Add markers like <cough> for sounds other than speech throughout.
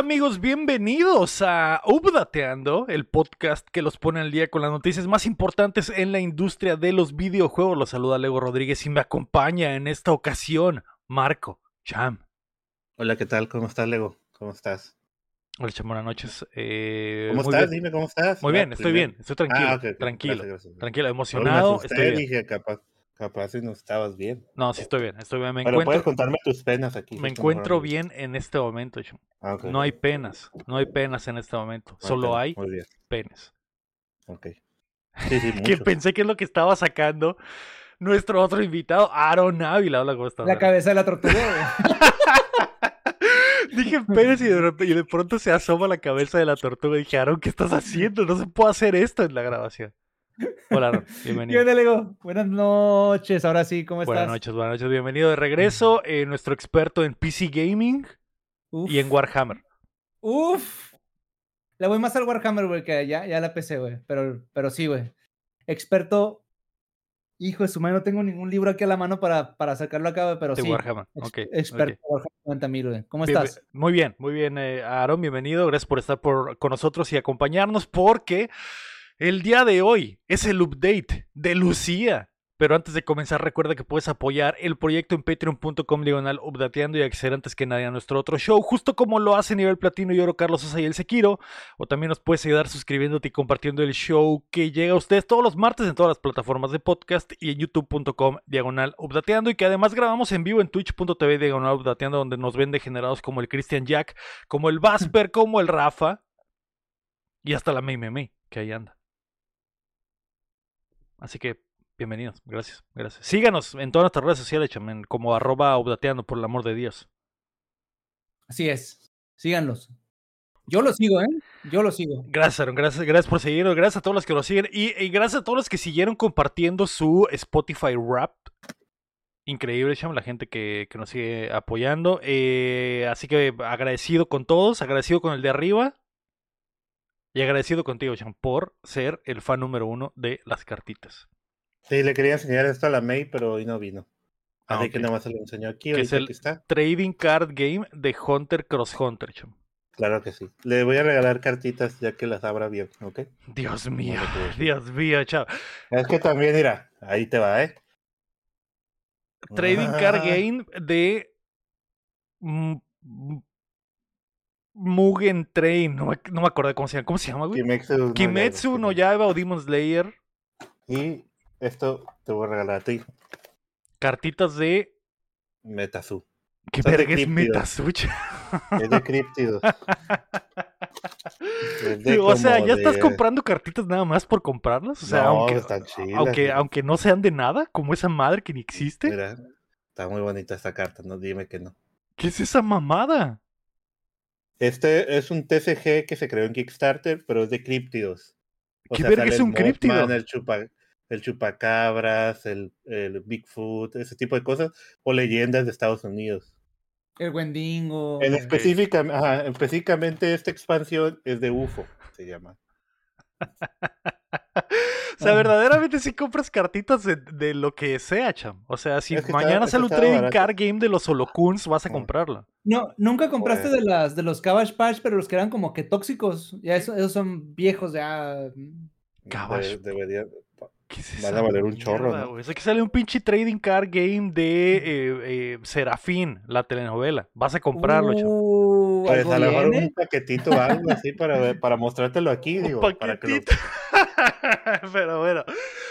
¿Qué tal amigos? Bienvenidos a Updateando, el podcast que los pone al día con las noticias más importantes en la industria de los videojuegos. Los saluda Lego Rodríguez y me acompaña en esta ocasión Marco Cham. Hola, ¿qué tal? ¿Cómo estás, Lego? ¿Cómo estás? Hola, Cham, buenas noches. Eh, ¿Cómo estás? bien. Dime, ¿cómo estás? Muy Ah, bien, estoy primero. bien, estoy tranquilo, Ah, ok. tranquilo, Gracias, gracias. tranquilo, me emocionado, estoy bien. dije, capaz, capaz si no estabas bien. No, sí estoy bien, estoy bien, me Pero puedes contarme tus penas aquí. me encuentro bien en este momento. Ah, No hay penas, no hay penas en este momento, solo hay penes. ok. Sí, sí, <laughs> Que pensé que es lo que estaba sacando nuestro otro invitado, Aaron Ávila. Hola, ¿cómo estás? La cabeza de la tortuga. <laughs> Dije penes y de, y de pronto se asoma la cabeza de la tortuga. Dije, Aaron, ¿qué estás haciendo? No se puede hacer esto en la grabación. Hola, Aaron, <laughs> ¿Qué bienvenido. onda, Lego? Buenas noches, ahora sí, ¿cómo Buenas estás? noches, buenas noches, bienvenido de regreso. eh, nuestro experto en PC Gaming Uf, y en Warhammer. uf. Le voy más al Warhammer, güey, que ya, ya la PC, güey. Pero, pero sí, güey. Experto. Hijo de su madre, no tengo ningún libro aquí a la mano para, para sacarlo acá, güey, pero De sí. Warhammer. ex- Ok, experto ok. en Warhammer 90.000, güey. ¿Cómo Bien, estás? Muy bien, muy bien, eh, Aaron, bienvenido. Gracias por estar por, con nosotros y acompañarnos porque el día de hoy es el update de Lucía. Pero antes de comenzar, recuerda que puedes apoyar el proyecto en patreon.com diagonal updateando y acceder antes que nadie a nuestro otro show, justo como lo hace Nivel Platino y Oro Carlos Sosa y el Sekiro. O también nos puedes ayudar suscribiéndote y compartiendo el show que llega a ustedes todos los martes en todas las plataformas de podcast y en youtube.com diagonal updateando. Y que además grabamos en vivo en twitch.tv diagonal updateando, donde nos ven degenerados como el Christian Jack, como el Vasper, <laughs> como el Rafa y hasta la Mei, que ahí anda. Así que bienvenidos, gracias, gracias. Síganos en todas nuestras redes sociales, chamen, como arroba updateando, por el amor de Dios. Así es. Síganlos. Yo lo sigo, ¿eh? Yo lo sigo. Gracias, Aaron, gracias, gracias por seguirnos, gracias a todos los que nos siguen y, y gracias a todos los que siguieron compartiendo su Spotify Rap. Increíble, Cham, la gente que, que nos sigue apoyando. Eh, así que agradecido con todos, agradecido con el de arriba y agradecido contigo, Cham, por ser el fan número uno de las cartitas. Sí, le quería enseñar esto a la May, pero hoy no vino. Ah, Así que nada más se lo enseñó aquí. Que es el- aquí está. Trading Card Game de Hunter Cross Hunter, Cham. Claro que sí. Le voy a regalar cartitas ya que las abra bien, ¿ok? Dios mío. <laughs> Dios mío, chao. Es que también, mira, ahí te va, ¿eh? Trading Card Ah. Game de mm, Mugen Train. No me, no me acordé cómo se llama. ¿Cómo se llama, güey? Kimetsu no Kimetsu no Yaiba. O Demon Slayer. Y esto te voy a regalar a ti, Cartitas de. Metazu. ¿Qué Son verga es. Metasucha? <laughs> Es de de o sea, ¿ya estás comprando cartitas nada más por comprarlas? O sea, No, aunque, están chidas, aunque, no sean de nada, como esa madre que ni existe. Mira, está muy bonita esta carta, no dime que no. ¿Qué es esa mamada? Este es un TCG que se creó en Kickstarter, pero es de críptidos. O ¿Qué sea, verga sale es el un críptido? El, chupa, el chupacabras, el, el Bigfoot, ese tipo de cosas, o leyendas de Estados Unidos. El Wendigo. En güey. específica, ajá, específicamente esta expansión es de UFO, se llama. <laughs> <laughs> O sea, verdaderamente si compras cartitas de, de lo que sea, cham. O sea, si Es que mañana sale un trading barato. card game de los holocuns, vas a Ah. comprarlo. No, nunca compraste de las de los Cabbage Patch, pero los que eran como que tóxicos. Ya eso- esos son viejos, ya. Caballo. De- debería- ¿Qué es Van esa a valer un chorro, ¿no? güey? O sea, que sale un pinche trading card game de eh, eh, Serafín, la telenovela. Vas a comprarlo, cham. Uh, Pues algo a lo mejor viene. un paquetito o algo así para, para mostrártelo aquí, <laughs> digo, Un para que lo. <laughs> Pero bueno.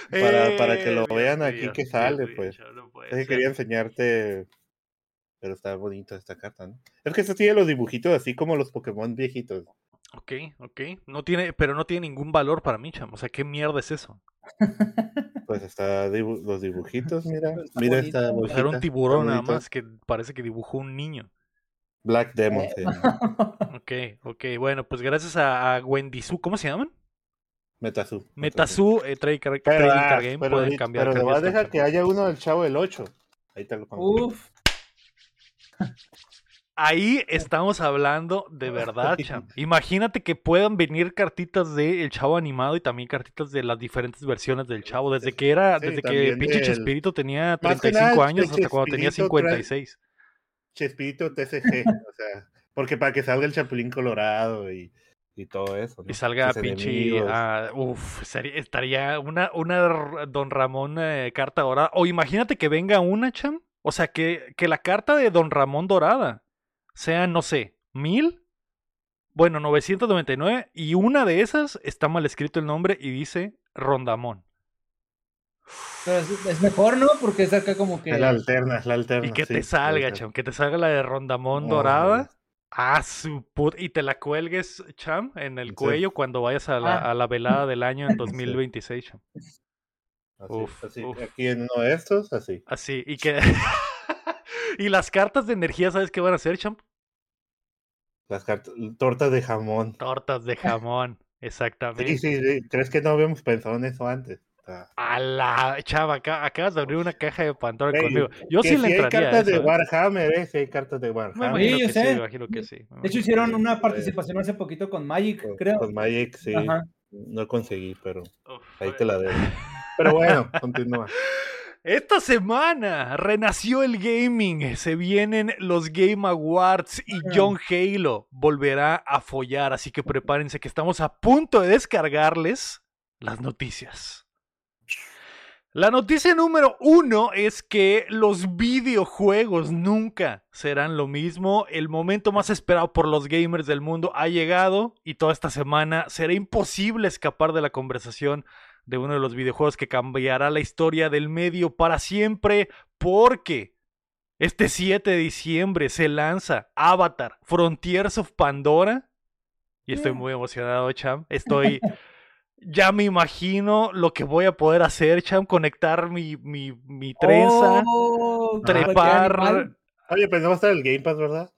Para- para que lo Eh, vean Dios aquí que sale, pues. no Es quería enseñarte, pero está bonita esta carta, ¿no? Es que esta tiene los dibujitos así como los Pokémon viejitos. Ok, ok. No tiene, pero no tiene ningún valor para mí, cham. O sea, ¿qué mierda es eso? Pues está dibu- los dibujitos, mira. Está Mira bonito. esta Era bolsita. un está tiburón nada más que parece que dibujó un niño. Black Demon se llama. Ok, ok. Bueno, pues gracias a, a Wendy Su, ¿cómo se llaman? Metazu. Metazu, eh, Trading Card, Pero, Trading ah, Game, pero, pueden cambiar. pero cambiar nomás esta deja que haya uno del Chavo del 8. Ahí te lo pongo. Uf. Ahí estamos hablando de verdad, <laughs> cham. Imagínate que puedan venir cartitas de El Chavo animado y también cartitas de las diferentes versiones del Chavo. Desde que era, Sí, desde que pinche del- Chespirito tenía Más que 35 nada, años hasta cuando tenía Chespirito trae- 56. Chespirito TCG. o sea, Porque para que salga el Chapulín Colorado y, y todo eso. Y salga Sus pinche. ah, uf, sería- estaría una, una Don Ramón eh, carta dorada. O imagínate que venga una, cham. O sea, que, que la carta de Don Ramón dorada sea, no sé, mil. Bueno, 999. Y una de esas está mal escrito el nombre y dice Rondamón. Pero es, es mejor, ¿no? Porque es acá como que. Es la alterna, es la alterna. Y que sí, te salga, cham. Que te salga la de Rondamón dorada. Ah, su put... Y te la cuelgues, cham, en el Sí. cuello cuando vayas a la, Ah. a la velada del año en <laughs> 2026, cham. Así, Uf, así. uf. Aquí en uno de estos, así. Así, y que. <laughs> y las cartas de energía, ¿sabes qué van a hacer, champ? Las cartas, tortas de jamón. Tortas de jamón. Exactamente. Sí, sí, sí. ¿Crees que no habíamos pensado en eso antes? A la chava, acá, acabas de abrir una caja de Pandora Ey, conmigo. Yo que sí si le hay entraría. a cartas de eso, ¿eh? Warhammer, ¿eh? Sí hay cartas de Me Warhammer. imagino Sí, yo que sé. sí, me imagino que sí. me De hecho, imagino hicieron una eh, participación hace poquito con Magic, Con, creo. con Magic, sí. Ajá. No conseguí, pero Uf, ahí te la debo. Pero bueno, <laughs> continúa. Esta semana renació el gaming, se vienen los Game Awards y. John Halo volverá a follar, así que prepárense que estamos a punto de descargarles las noticias. La noticia número uno es que los videojuegos nunca serán lo mismo. El momento más esperado por los gamers del mundo ha llegado y toda esta semana será imposible escapar de la conversación de uno de los videojuegos que cambiará la historia del medio para siempre porque este 7 de diciembre se lanza Avatar Frontiers of Pandora y estoy Mm. muy emocionado, Cham. Estoy <laughs> ya me imagino lo que voy a poder hacer, Cham, conectar mi, mi, mi trenza, Oh, trepar. Oye, pues no va a estar el Game Pass, ¿verdad?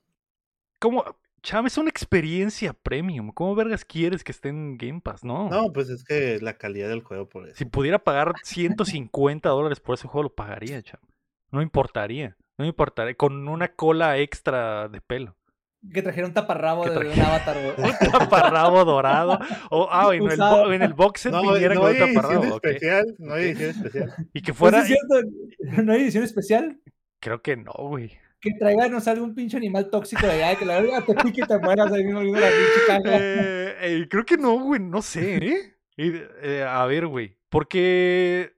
¿Cómo? Cham, es una experiencia premium. ¿Cómo vergas quieres que esté en Game Pass? No. No, pues es que la calidad del juego por eso. Si pudiera pagar 150 dólares por ese juego, lo pagaría, Cham. No importaría. No me importaría. Con una cola extra de pelo. Que trajeron un taparrabo Que de un avatar, güey. Un taparrabo dorado. O, ah, en el, Usado. en el box set No, viniera no con hay un edición taparrabo. especial, no hay edición especial. Y que Pues fuera. es cierto, ¿no hay edición especial? Creo que no, güey. Que traiga, no salga un pinche animal tóxico de allá, que la verdad te pique y te mueras ahí mismo en la pinche caja. Eh, eh, creo que no, güey, no sé, ¿eh? Y, eh, a ver, güey, porque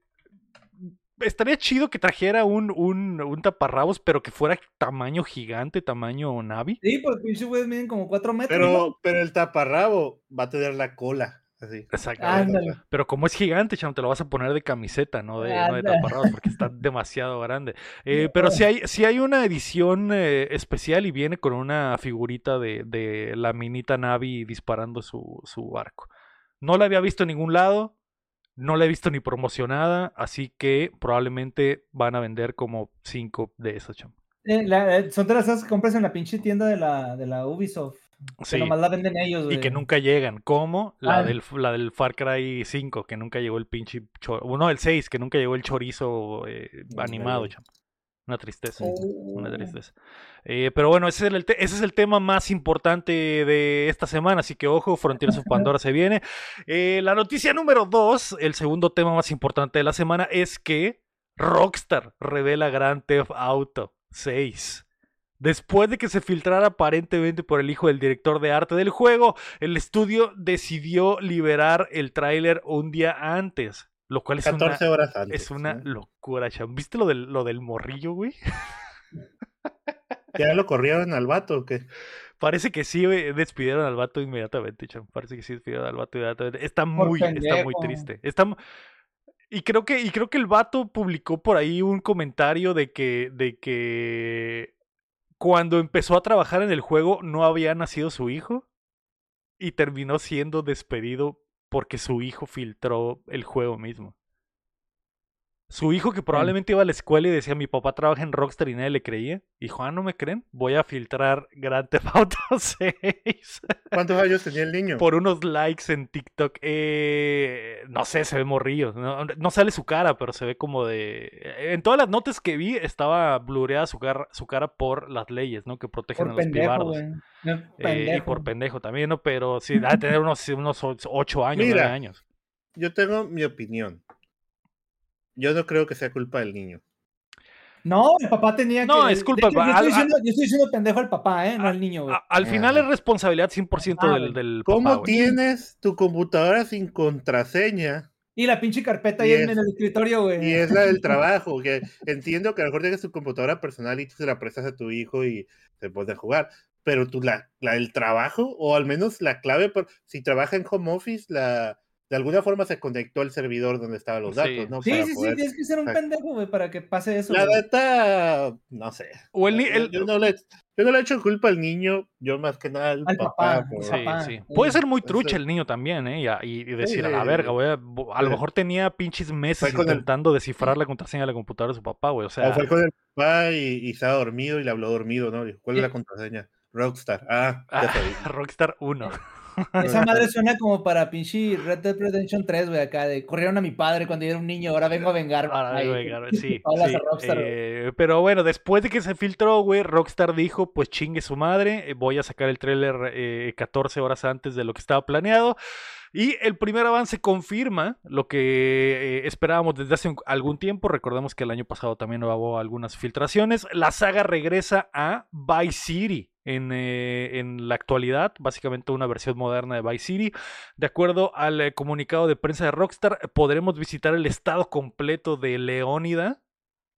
estaría chido que trajera un, un, un taparrabos, pero que fuera tamaño gigante, tamaño Navi. Sí, pues pinche güeyes miden como cuatro metros. Pero, pero el taparrabo va a tener la cola, así. Exacto. Ándale. Pero como es gigante, chamo, te lo vas a poner de camiseta, no de, no de taparrabos, porque está <laughs> demasiado grande. Eh, pero si hay, si hay una edición eh, especial y viene con una figurita de, de la minita Navi disparando su, su arco. No la había visto en ningún lado, no la he visto ni promocionada, así que probablemente van a vender como cinco de esas, chamo. Eh, la- eh, son de las cosas que compras en la pinche tienda de la, de la Ubisoft. Que Sí. nomás la venden ellos, güey. Y que nunca llegan, como la, Ah. del, la del Far Cry 5, que nunca llegó el pinche chorizo. No, el 6, que nunca llegó el chorizo eh, animado, güey. Una tristeza. Oh. Una tristeza. Eh, pero bueno, ese es, el te- ese es el tema más importante de esta semana, así que ojo, Frontiers of Pandora se viene. Eh, la noticia número 2, el segundo tema más importante de la semana, es que Rockstar revela Grand Theft Auto 6. Después de que se filtrara aparentemente por el hijo del director de arte del juego, el estudio decidió liberar el tráiler un día antes, lo cual es una, 14 horas antes. es una locura, cham. ¿Viste lo del, lo del morrillo, güey? <laughs> ¿Ya lo corrieron al vato o qué? Parece que sí güey, despidieron al vato inmediatamente, cham. Parece que sí despidieron al vato inmediatamente. Está muy, está muy triste. Está y creo que, y creo que el vato publicó por ahí un comentario de que, de que cuando empezó a trabajar en el juego no había nacido su hijo y terminó siendo despedido porque su hijo filtró el juego mismo. Su hijo que probablemente iba a la escuela y decía, mi papá trabaja en Rockstar y nadie le creía. Dijo, ah, ¿no me creen? Voy a filtrar Grand Theft Auto <laughs> 6 ¿Cuántos años tenía el niño? por unos likes en TikTok. Eh, no sé, se ve morrillo. No, no sale su cara, pero se ve como de... En todas las notas que vi estaba blureada su cara, su cara por las leyes, ¿no? Que protegen a los pendejo. No, Eh, y por pendejo también, ¿no? Pero sí, da de tener unos, unos o- ocho años, Mira. nueve años. Yo tengo mi opinión. Yo no creo que sea culpa del niño. No, el papá tenía No, que. es culpa- hecho, yo, al- estoy diciendo, yo estoy diciendo pendejo al papá, ¿eh? No al niño, güey. A- al final es responsabilidad 100% Ah, del, del ¿Cómo papá, tienes tu computadora sin contraseña? Y la pinche carpeta ahí Y en, es- en el escritorio, güey. Y es la del <laughs> trabajo, que entiendo que a lo mejor tienes tu computadora personal y tú se la prestas a tu hijo y se puede jugar, pero tú la, la del trabajo, o al menos la clave, por, si trabaja en home office, la, de alguna forma se conectó al servidor donde estaban los Sí. datos, ¿no? Sí, Para sí, sí, poder- tienes que ser un pendejo, güey, para que pase eso. La data, no sé. O el el- yo, no le, yo no le echo culpa al niño, yo más que nada al, Al papá. papá, por- Sí, papá. sí. Puede ser muy trucha el niño también, ¿eh? Y, decir, a la sí, verga, sí. güey. A, a lo Sí. mejor tenía pinches meses el- intentando descifrar la contraseña de la computadora de su papá, güey. O sea, O fue con el papá y, y estaba dormido y le habló dormido, ¿no? Dijo, ¿cuál es la contraseña? Rockstar. Ah, ya ah. <laughs> Rockstar 1. <laughs> Esa madre suena como para pinche Red Dead Redemption 3, güey, acá de corrieron a mi padre cuando yo era un niño, ahora vengo a vengar. Ahora sí, <laughs> sí, a Rockstar, güey. eh, pero bueno, después de que se filtró, güey, Rockstar dijo, pues chingue su madre, eh, voy a sacar el tráiler eh, 14 horas antes de lo que estaba planeado. Y el primer avance confirma lo que eh, esperábamos desde hace algún tiempo. Recordemos que el año pasado también hubo algunas filtraciones. La saga regresa a Vice City en, eh, en la actualidad, básicamente una versión moderna de Vice City. De acuerdo al eh, comunicado de prensa de Rockstar, podremos visitar el estado completo de Leónida,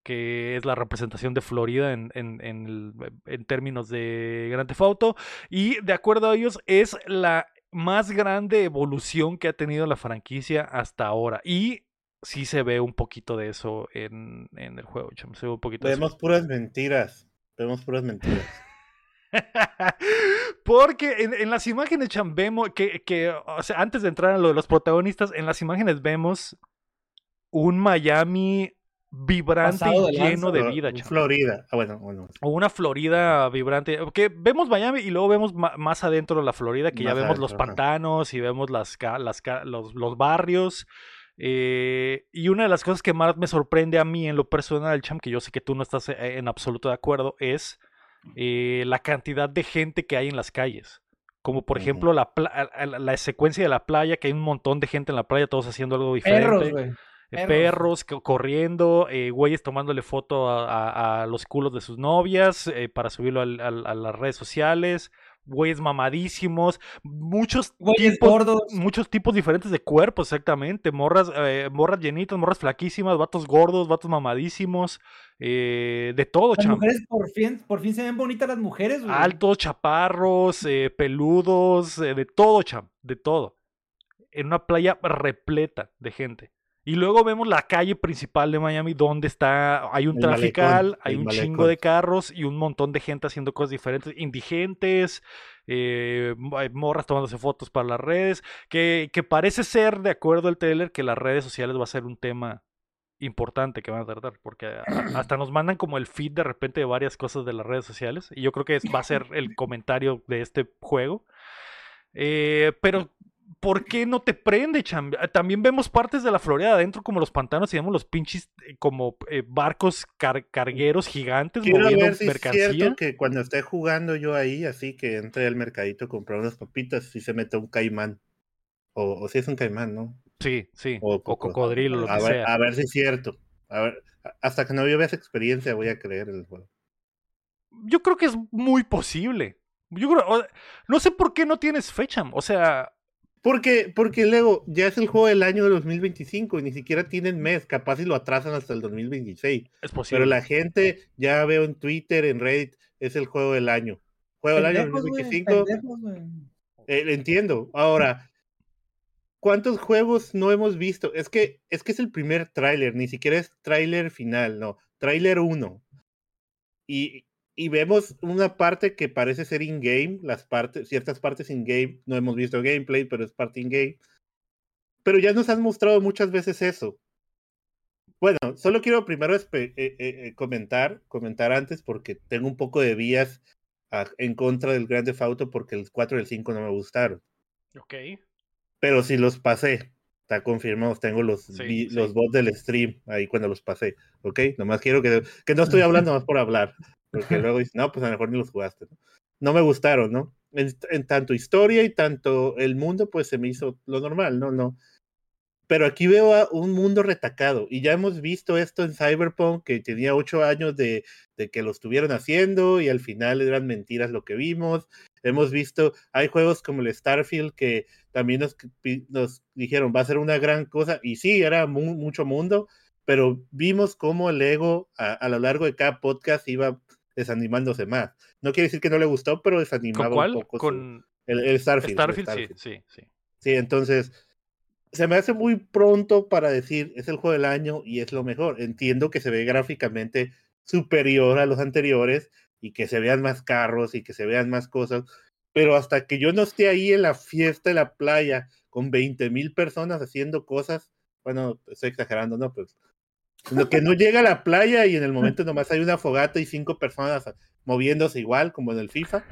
que es la representación de Florida en, en- en en términos de Grand Theft Auto. Y de acuerdo a ellos, es la más grande evolución que ha tenido la franquicia hasta ahora. Y sí se ve un poquito de eso en, en el juego, chamo, Se ve un poquito de eso. Vemos puras mentiras. Vemos puras mentiras. <laughs> Porque en, en las imágenes, Cham, vemos que, que, o sea, antes de entrar a lo de los protagonistas, en las imágenes vemos un Miami vibrante y lleno de vida, Cham. Florida. Ah, bueno, bueno. O una Florida vibrante. Que vemos Miami y luego vemos más adentro la Florida, que ya vemos los adentro, pantanos y vemos las, las los, los barrios. Eh, y una de las cosas que más me sorprende a mí en lo personal, Cham, que yo sé que tú no estás eh, en absoluto de acuerdo, es eh, la cantidad de gente que hay en las calles. Como por ejemplo la, la, la secuencia de la playa, que hay un montón de gente en la playa, todos haciendo algo diferente. Perros, Perros. perros co- corriendo, eh, güeyes tomándole foto a, a- a los culos de sus novias eh, para subirlo al- al- a las redes sociales, güeyes mamadísimos, muchos Güeyes tipos, gordos. muchos tipos diferentes de cuerpos, exactamente, morras, eh, morras llenitas, morras flaquísimas, vatos gordos, vatos mamadísimos, eh, de todo, Las mujeres por fin, por fin se ven bonitas las mujeres, güey. Altos, chaparros, eh, peludos, de todo, cham, de todo. En una playa repleta de gente. Y luego vemos la calle principal de Miami donde está, hay un El trafical, malecón, hay un chingo de carros y un montón de gente haciendo cosas diferentes, indigentes, eh, eh, morras tomándose fotos para las redes, que, que parece ser, de acuerdo al trailer, que las redes sociales va a ser un tema importante que van a tratar, porque <clears throat> hasta nos mandan como el feed de repente de varias cosas de las redes sociales, y yo creo que va a ser el <clears throat> comentario de este juego. Eh, pero, ¿por qué no te prende, cham? Ah, También vemos partes de la Florida adentro, como los pantanos, y vemos los pinches eh, como eh, barcos car- cargueros gigantes Quiero moviendo ver si es cierto que cuando esté jugando yo ahí, así que entre al mercadito a comprar unas papitas, si se mete un caimán. O, o si es un caimán, ¿no? Sí, sí. O O, coco- cocodrilo, lo A que ver, sea. a ver si es cierto. A ver, hasta que no yo vea esa experiencia voy a creer en el juego. Yo creo que es muy posible. Yo creo, no sé por qué no tienes fecha. O sea, Porque, porque luego ya es el juego del año de 2025 y ni siquiera tienen mes, capaz si lo atrasan hasta el 2026. es posible. Pero la gente, ya veo en Twitter, en Reddit, es el juego del año. Juego del año Pendejos, güey, 2025. pendejos, güey. Eh, entiendo. Ahora, ¿cuántos juegos no hemos visto? Es que es que es el primer tráiler, ni siquiera es tráiler final, no, tráiler 1. Y, y vemos una parte que parece ser in-game, las partes, ciertas partes in-game, no hemos visto gameplay, pero es parte in-game. Pero ya nos han mostrado muchas veces eso. Bueno, solo quiero primero eh, eh, eh, comentar, comentar antes porque tengo un poco de vías a- en contra del Grand Theft Auto porque el 4 y el 5 no me gustaron. Ok. Pero sí los pasé. Está confirmado, tengo los, Sí, vi- sí. los bots del stream ahí cuando los pasé. ¿Ok? Nomás quiero que, que no estoy hablando más por hablar. Porque luego dicen, no, pues a lo mejor ni los jugaste. No, No me gustaron, ¿no? En, en tanto historia y tanto el mundo, pues se me hizo lo normal, ¿no? No. pero aquí veo un mundo retacado y ya hemos visto esto en Cyberpunk que tenía ocho años de, de, que lo estuvieron haciendo y al final eran mentiras lo que vimos. Hemos visto, hay juegos como el Starfield que también nos, nos dijeron va a ser una gran cosa y sí, era mucho mundo, pero vimos cómo el ego a, lo largo de cada podcast iba desanimándose más. No quiere decir que no le gustó, pero desanimaba un poco. Con el, Starfield. Starfield, sí, sí, sí. Sí, entonces se me hace muy pronto para decir es el juego del año y es lo mejor. Entiendo que se ve gráficamente superior a los anteriores y que se vean más carros y que se vean más cosas, pero hasta que yo no esté ahí en la fiesta de la playa con 20 mil personas haciendo cosas, bueno, estoy exagerando, ¿no? Pues lo que no llega a la playa y en el momento nomás hay una fogata y cinco personas moviéndose igual como en el FIFA.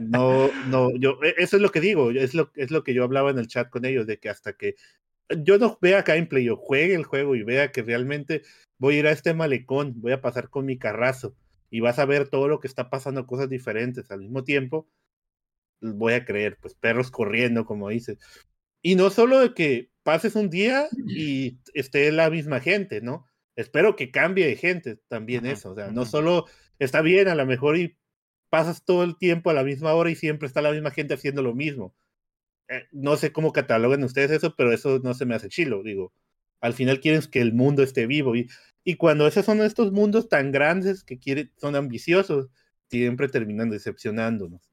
No, no, yo, e, eso es lo que digo, es lo, es lo que yo hablaba en el chat con ellos, de que hasta que yo no vea gameplay, yo juegue el juego y vea que realmente voy a ir a este malecón, voy a pasar con mi carrazo y vas a ver todo lo que está pasando, cosas diferentes al mismo tiempo, voy a creer, pues perros corriendo, como dices. Y no solo de que pases un día y esté la misma gente, ¿no? Espero que cambie de gente también eso, o sea, no solo está bien a lo mejor y pasas todo el tiempo a la misma hora y siempre está la misma gente haciendo lo mismo. Eh, no sé cómo catalogan ustedes eso, pero eso no se me hace chilo, digo. Al final quieren que el mundo esté vivo y, y cuando esos son estos mundos tan grandes que quieren, son ambiciosos, siempre terminan decepcionándonos.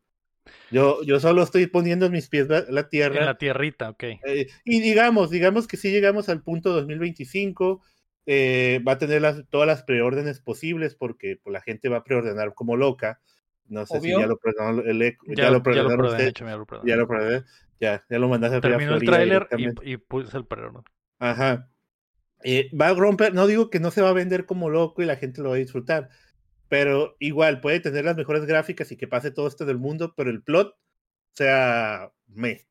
Yo, yo solo estoy poniendo mis pies en la tierra. En la tierrita, ok. Eh, y digamos, digamos que si llegamos al punto 2025, eh, va a tener las, todas las preórdenes posibles porque pues, la gente va a preordenar como loca. No sé si ya lo preordenó el ya, ya, lo preordenaron usted. ya lo preordené. Ya, ya lo mandaste a Terminó el tráiler y, y puse el preorden. Ajá. Eh, va a romper, no digo que no se va a vender como loco y la gente lo va a disfrutar, pero igual puede tener las mejores gráficas y que pase todo esto del mundo, pero el plot sea me.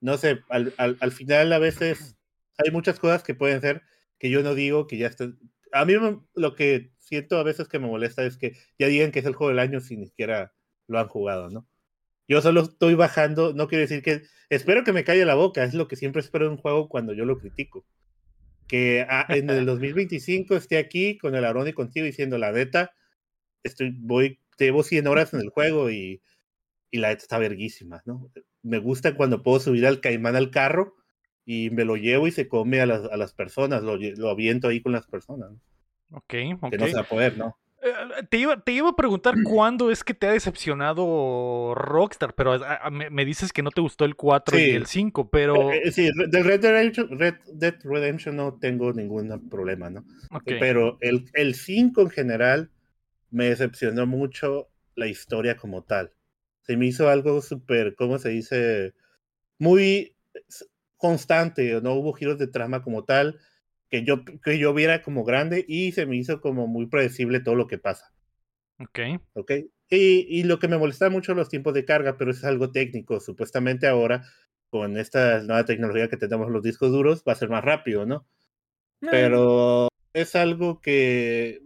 No sé, al, al, al final a veces hay muchas cosas que pueden ser que yo no digo que ya estén. A mí lo que siento a veces que me molesta es que ya digan que es el juego del año sin ni siquiera lo han jugado, ¿no? Yo solo estoy bajando, no quiere decir que. Espero que me calle la boca, es lo que siempre espero en un juego cuando yo lo critico. Que ah, en el <laughs> 2025 esté aquí con el Arón y contigo diciendo la neta, estoy, voy, llevo 100 horas en el juego y, y la neta está verguísima, ¿no? Me gusta cuando puedo subir al caimán al carro y me lo llevo y se come a las, a las personas, lo, lo aviento ahí con las personas. ¿no? Ok, ok. Que no se va a poder, ¿no? Eh, te iba, te iba a preguntar <clears throat> cuándo es que te ha decepcionado Rockstar, pero ah, ah, me, dices que no te gustó el 4 y el 5, pero... Eh, eh, sí, de Red, Red Dead Redemption no tengo ningún problema, ¿no? Pero el, el 5 en general me decepcionó mucho la historia como tal. Se me hizo algo súper, ¿cómo se dice? Muy constante, no hubo giros de trama como tal que yo, que yo viera como grande y se me hizo como muy predecible todo lo que pasa. Ok. Ok. Y, y lo que me molesta mucho los tiempos de carga, pero es algo técnico. Supuestamente ahora, con esta nueva tecnología que tenemos los discos duros, va a ser más rápido, ¿no? Pero es algo que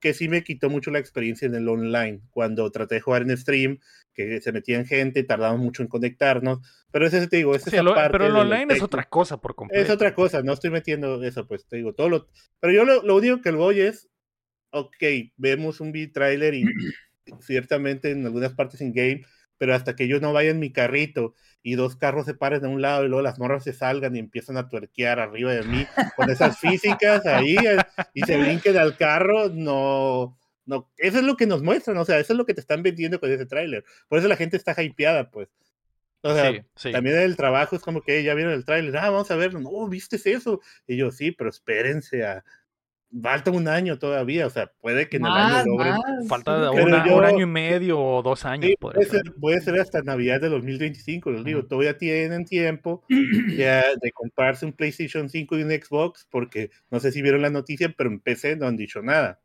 que sí me quitó mucho la experiencia en el online. Cuando traté de jugar en stream, que se metían gente, tardábamos mucho en conectarnos. Pero ese te digo, esa parte Pero el online es otra cosa por completo. Es otra cosa, no estoy metiendo eso, pues te digo, todo lo. Pero yo lo, lo único que voy es, ok, vemos un beat trailer y <clears throat> ciertamente en algunas partes in game pero hasta que yo no vaya en mi carrito y dos carros se paren de un lado y luego las morras se salgan y empiezan a tuerquear arriba de mí con esas <laughs> físicas ahí eh, y se brinquen al carro, no, no, eso es lo que nos muestran, o sea, eso es lo que te están vendiendo con ese tráiler, por eso la gente está hypeada, pues. O sea, también el trabajo es como que ya vieron el tráiler, ah, vamos a ver, no, viste eso, y yo sí, pero espérense a, falta un año todavía, o sea, puede que en el año logren. Falta un año y medio o dos años. puede, ser, puede, ser, hasta Navidad de 2025, les digo, todavía tienen tiempo de comprarse un PlayStation 5 y un Xbox, porque no sé si vieron la noticia, pero en PC no han dicho nada.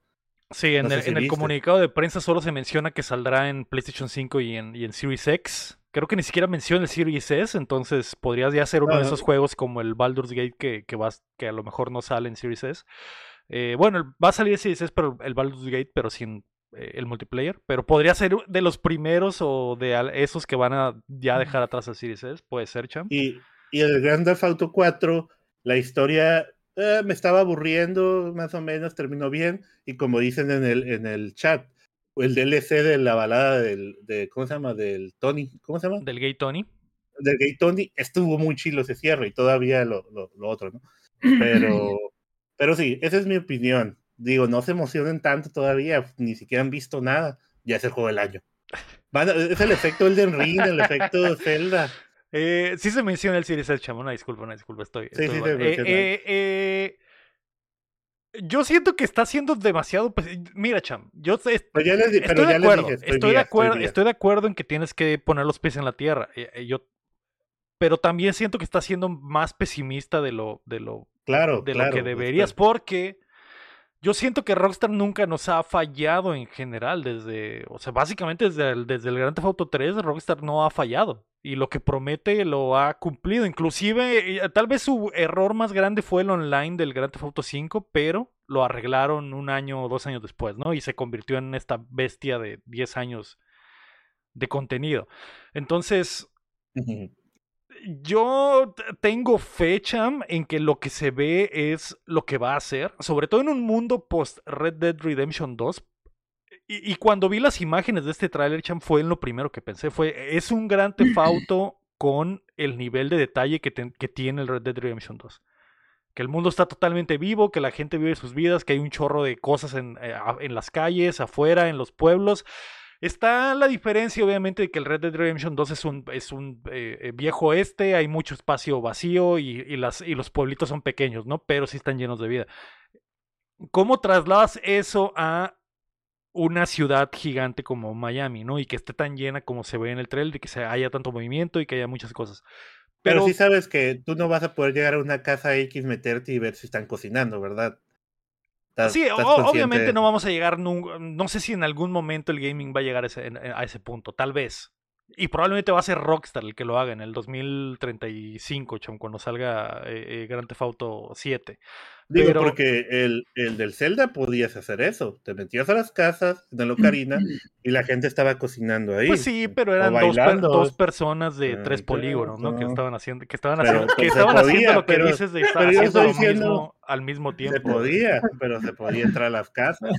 Sí, en, el, en el, comunicado de prensa solo se menciona que saldrá en PlayStation 5 y en, y en Series X. Creo que ni siquiera menciona el Series S, entonces podrías ya ser uno de esos juegos como el Baldur's Gate que, que, vas, que a lo mejor no sale en Series S. Eh, bueno, va a salir Series S, pero el Baldur's Gate, pero sin eh, el multiplayer. Pero podría ser de los primeros o de esos que van a ya dejar atrás el Series S. Puede ser, champ. Y, Y el Grand Theft Auto 4, la historia eh, me estaba aburriendo, más o menos, terminó bien. Y como dicen en el, en el chat, el DLC de la balada del, de, ¿cómo se llama? Del Tony, ¿cómo se llama? Del gay Tony. Del gay Tony, estuvo muy chido ese cierre y todavía lo, lo, lo otro, ¿no? <clears throat> Pero, pero sí, esa es mi opinión. Digo, no se emocionen tanto todavía, ni siquiera han visto nada. Ya es el juego del año. Van a- es el efecto Elden Ring, el efecto <laughs> Zelda. Eh, sí se menciona el Series Chamo, una disculpa, una disculpa, estoy. Sí, estoy sí, se Eh, menciona. eh, eh, yo siento que está siendo demasiado. pues, Mira, Cham, yo pero estoy de acuerdo, estoy, de acuerdo, estoy de acuerdo en que tienes que poner los pies en la tierra. yo, pero también siento que estás siendo más pesimista de lo, de lo, Claro, de claro. lo que deberías, porque yo siento que Rockstar nunca nos ha fallado en general desde, o sea, básicamente desde el, desde el Grand Theft Auto 3 Rockstar no ha fallado y lo que promete lo ha cumplido, inclusive eh, tal vez su error más grande fue el online del Grand Theft Auto 5, pero lo arreglaron un año o dos años después, ¿no? Y se convirtió en esta bestia de 10 años de contenido. Entonces. Yo tengo fecha en que lo que se ve es lo que va a hacer, sobre todo en un mundo post Red Dead Redemption 2. Y, y cuando vi las imágenes de este tráiler, Cham, fue en lo primero que pensé, fue, es un gran tefauto <clears throat> con el nivel de detalle que, tiene el Red Dead Redemption 2. Que el mundo está totalmente vivo, que la gente vive sus vidas, que hay un chorro de cosas en, eh, en las calles, afuera, en los pueblos. Está la diferencia, obviamente, de que el Red Dead Redemption 2 es un, es un eh, eh, viejo oeste, hay mucho espacio vacío y, y las, y los pueblitos son pequeños, ¿no? Pero sí están llenos de vida. ¿Cómo trasladas eso a una ciudad gigante como Miami, ¿no? Y que esté tan llena como se ve en el trailer, y que se haya tanto movimiento y que haya muchas cosas. Pero, Pero, sí sabes que tú no vas a poder llegar a una casa X, meterte y ver si están cocinando, ¿verdad? Estás- sí, estás o- consciente obviamente no vamos a llegar nunca, no sé si en algún momento el gaming va a llegar a ese, en- a ese punto, tal vez. Y probablemente va a ser Rockstar el que lo haga en el 2035, chum, cuando salga eh, eh, Grand Theft Auto 7. Digo, pero- porque el, el del Zelda podías hacer eso. Te metías a las casas en el Ocarina <clears throat> y la gente estaba cocinando ahí. Pues sí, pero eran dos, personas de Ah, tres polígonos, ¿no? Que estaban haciendo, que estaban Pero, haciendo, que pues, se estaban haciendo lo que pero- dices de estar haciendo lo estoy diciendo- mismo al mismo Se tiempo. podía, <laughs> pero se podía entrar a las casas.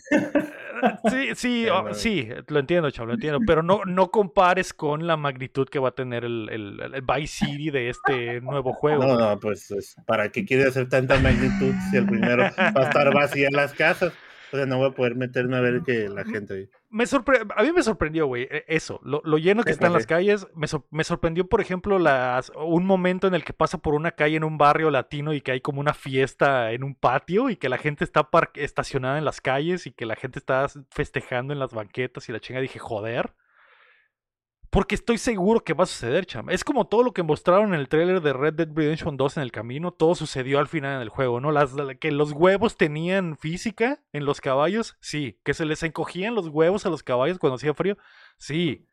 Sí, sí, oh, sí, lo entiendo, chavo, lo entiendo. Pero no, no compares con la magnitud que va a tener el, el, el Vice City de este nuevo juego. No, no, pues es- ¿para qué quiere hacer tanta magnitud el primero <laughs> va a estar vacía las casas? O sea, no voy a poder meterme a ver que la gente. Me sorpre- a mí me sorprendió, güey, e- eso, lo, lo lleno que ¿Qué están las calles. Me, sor- me sorprendió, por ejemplo, las, un momento en el que pasa por una calle en un barrio latino y que hay como una fiesta en un patio y que la gente está par- estacionada en las calles y que la gente está festejando en las banquetas y la chinga. Dije, joder. Porque estoy seguro que va a suceder, cham. Es como todo lo que mostraron en el tráiler de Red Dead Redemption 2 en el camino, todo sucedió al final en el juego, ¿no? Las, que los huevos tenían física en los caballos, sí. Que se les encogían los huevos a los caballos cuando hacía frío, sí.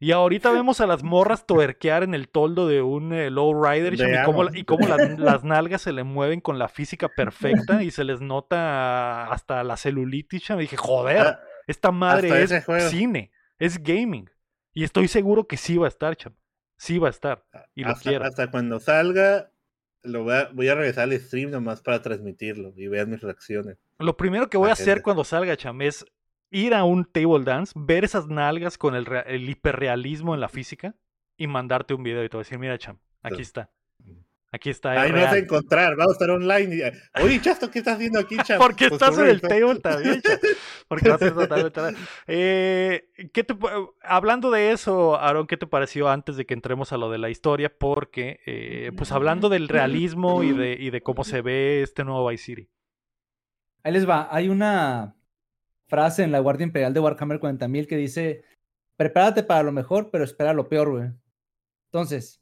Y ahorita <laughs> vemos a las morras tuerquear en el toldo de un eh, lowrider y cómo, la- y cómo las, <laughs> las nalgas se le mueven con la física perfecta y se les nota hasta la celulitis. Y dije, joder, Ah, esta madre hasta es cine, es gaming. Y estoy seguro que sí va a estar, cham. Sí va a estar. Y lo hasta, quiero. hasta cuando salga, lo voy a, voy a regresar al stream nomás para transmitirlo y vean mis reacciones. Lo primero que voy a hacer cuando salga, cham, es ir a un table dance, ver esas nalgas con el, el hiperrealismo en la física y mandarte un video y te voy a decir, mira, cham, aquí Sí. está. Aquí está. es Ahí me vas a real". encontrar, vamos a estar online. Y, Oye, Chasto, ¿qué estás haciendo aquí, Chasto? Porque Pues, estás en el table también. <laughs> Porque vas a estar. Eh, ¿qué te hablando de eso, Aaron, ¿qué te pareció antes de que entremos a lo de la historia? Porque, eh, pues hablando del realismo y de, y de cómo se ve este nuevo Vice City. Ahí les va. Hay una frase en la Guardia Imperial de Warhammer 40.000 que dice: Prepárate para lo mejor, pero espera lo peor, güey. Entonces,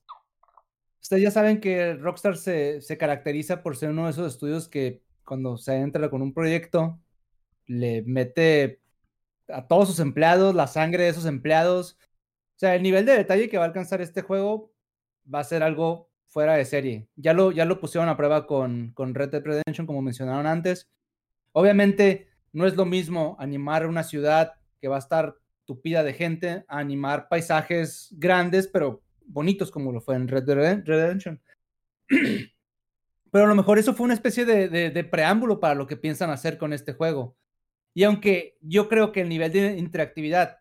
ustedes ya saben que Rockstar se, se caracteriza por ser uno de esos estudios que cuando se entra con un proyecto le mete a todos sus empleados, la sangre de esos empleados. O sea, el nivel de detalle que va a alcanzar este juego va a ser algo fuera de serie. Ya lo, ya lo pusieron a prueba con, con Red Dead Redemption, como mencionaron antes. Obviamente, no es lo mismo animar una ciudad que va a estar tupida de gente a animar paisajes grandes, pero bonitos como lo fue en Red Dead Redemption. <clears throat> Pero a lo mejor eso fue una especie de, preámbulo para lo que piensan hacer con este juego. Y aunque yo creo que el nivel de interactividad